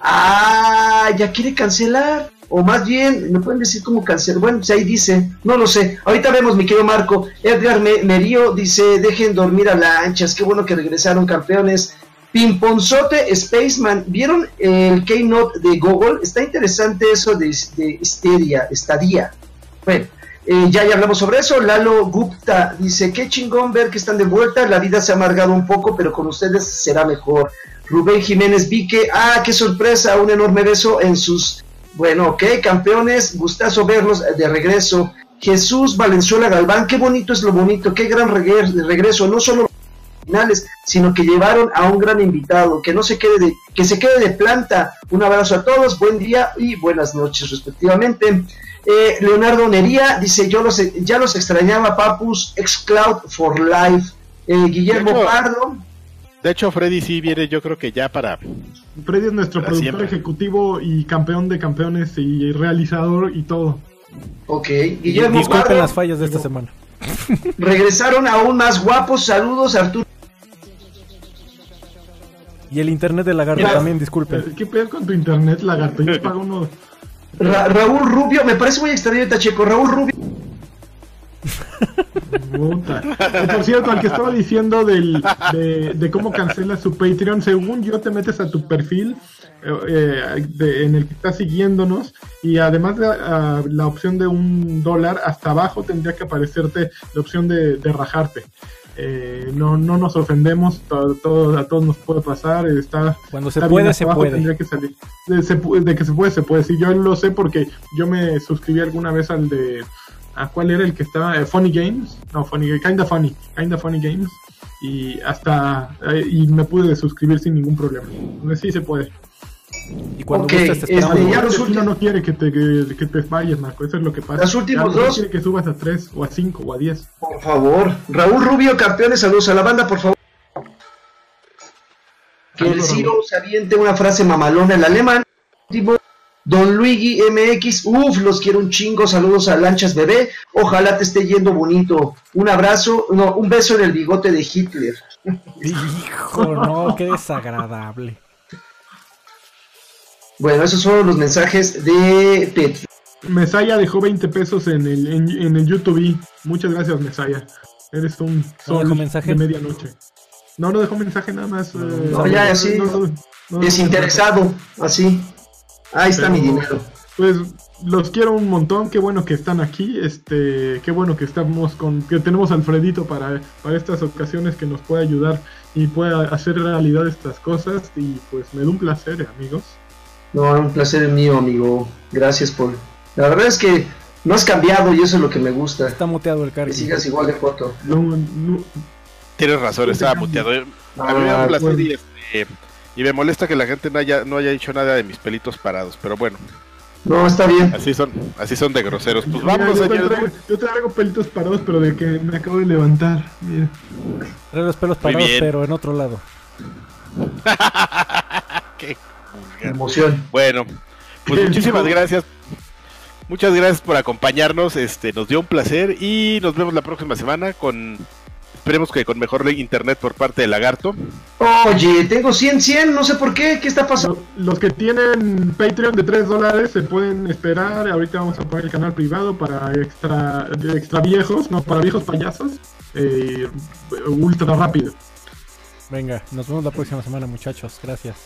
S2: Ah, ya quiere cancelar. O más bien, ¿me pueden decir cómo cancelar? Bueno, pues ahí dice, no lo sé. Ahorita vemos, mi querido Marco. Edgar Me- Merío dice, dejen dormir a lanchas. Qué bueno que regresaron campeones. Pimponzote Spaceman, ¿vieron el keynote de Google? Está interesante eso de, de Stadia. Bueno, eh, ya, ya hablamos sobre eso. Lalo Gupta dice, qué chingón ver que están de vuelta. La vida se ha amargado un poco, pero con ustedes será mejor. Rubén Jiménez Vique, ah, qué sorpresa, un enorme beso en sus... Bueno, ok, campeones, gustazo verlos de regreso. Jesús Valenzuela Galván, qué bonito es lo bonito, qué gran regre- regreso, no solo finales, sino que llevaron a un gran invitado, que no se quede de, que se quede de planta. Un abrazo a todos, buen día y buenas noches respectivamente. Eh, Leonardo Nería dice, yo los, ya los extrañaba, Papus, Xcloud for Life. Eh, Guillermo Pardo,
S1: De hecho, Freddy sí viene, yo creo que ya para.
S4: Freddy es nuestro productor
S1: siempre.
S4: ejecutivo y campeón de campeones y realizador y todo.
S2: ok, Guillermo
S3: Disculpen las fallas de esta semana.
S2: regresaron aún más guapos, saludos Arturo.
S3: Y el internet de lagarto
S2: Mira.
S3: también, disculpen.
S4: ¿Qué pedo con tu internet, lagarto? Yo pago uno.
S2: Ra- Raúl Rubio, me parece muy extraño Tacheco, Raúl Rubio.
S4: Por cierto, al que estaba diciendo del, de, de cómo cancelas su Patreon, según yo te metes a tu perfil eh, eh, de- en el que estás siguiéndonos y además de la opción de un dólar, hasta abajo tendría que aparecerte la opción de, de rajarte. Eh, no, no nos ofendemos, todo, todo- a todos nos puede pasar. Está,
S3: Cuando se
S4: está
S3: puede, se
S4: abajo
S3: puede.
S4: que salir. De, se de que se puede, se puede. Sí, yo lo sé porque yo me suscribí alguna vez al de. ¿A cuál era el que estaba? Eh, Funny Games. No, Funny Kinda Funny. Kinda Funny Games. Y hasta. eh, y me pude suscribir sin ningún problema. Entonces sí se puede.
S3: Y cuando
S2: Ok,
S3: gustes te
S2: este, ya los
S4: no quiere que te, que, que te vayas, Marco. Eso es lo que pasa.
S2: Los últimos
S4: Ya no
S2: dos.
S4: quiere que subas a 3 o a 5 o a 10.
S2: Por favor, Raúl Rubio, campeones, saludos a la banda, por favor. Que el Ciro
S4: Raúl.
S2: se aviente una frase mamalona en alemán. Tipo, Don Luigi MX, uff, los quiero un chingo, saludos a Lanchas Bebé, ojalá te esté yendo bonito. Un abrazo, no, un beso en el bigote de Hitler.
S3: Hijo, no, qué desagradable.
S2: Bueno, esos fueron los mensajes de Petri.
S4: Mesaya dejó 20 pesos en el, en, en el YouTube. Muchas gracias, Mesaya. Eres un
S3: ¿No
S4: sol
S3: dejó mensaje?
S4: de medianoche. No, no dejó mensaje nada más. eh,
S2: No, ya, sí.
S4: no,
S2: Desinteresado, así. Ahí está
S4: Pero-
S2: mi dinero.
S4: Pues los quiero un montón, qué bueno que están aquí, este, qué bueno que estamos con, que tenemos a Alfredito para, para estas ocasiones que nos puede ayudar y pueda hacer realidad estas cosas y pues me da un placer, amigos.
S2: No, un placer mío, amigo. Gracias por... La verdad es que no has cambiado y eso es lo que me gusta.
S3: Está muteado el
S2: Que
S3: cargo.
S2: sigas igual de foto.
S4: No, no-
S1: Tienes razón, estaba muteado. A mí me da
S2: Ah,
S1: un placer
S4: bueno.
S1: y, este, y me molesta que la gente no haya, no haya dicho nada de mis pelitos parados. Pero bueno,
S2: No, está bien.
S1: así son, así son de groseros. Pues
S4: Mira,
S1: vámonos,
S4: yo,
S1: señores.
S4: traigo, yo traigo pelitos parados, pero de que me acabo de levantar. Mira.
S3: Trae los pelos parados,
S1: bien.
S3: pero en otro lado. (laughs)
S1: Qué
S2: Emoción.
S1: Bueno, pues
S4: ¿Qué
S1: muchísimas gracias. Muchas gracias por acompañarnos. Este, nos dio un placer y nos vemos la próxima semana con esperemos que con mejor internet por parte de Lagarto.
S2: Oye, tengo 100, 100, no sé por qué. ¿Qué está pasando?
S4: Lo- Los que tienen Patreon de 3 dólares se pueden esperar. Ahorita vamos a poner el canal privado para extra, extra viejos, no, para viejos payasos. eh, ultra rápido.
S3: Venga, nos vemos la próxima semana, muchachos. Gracias.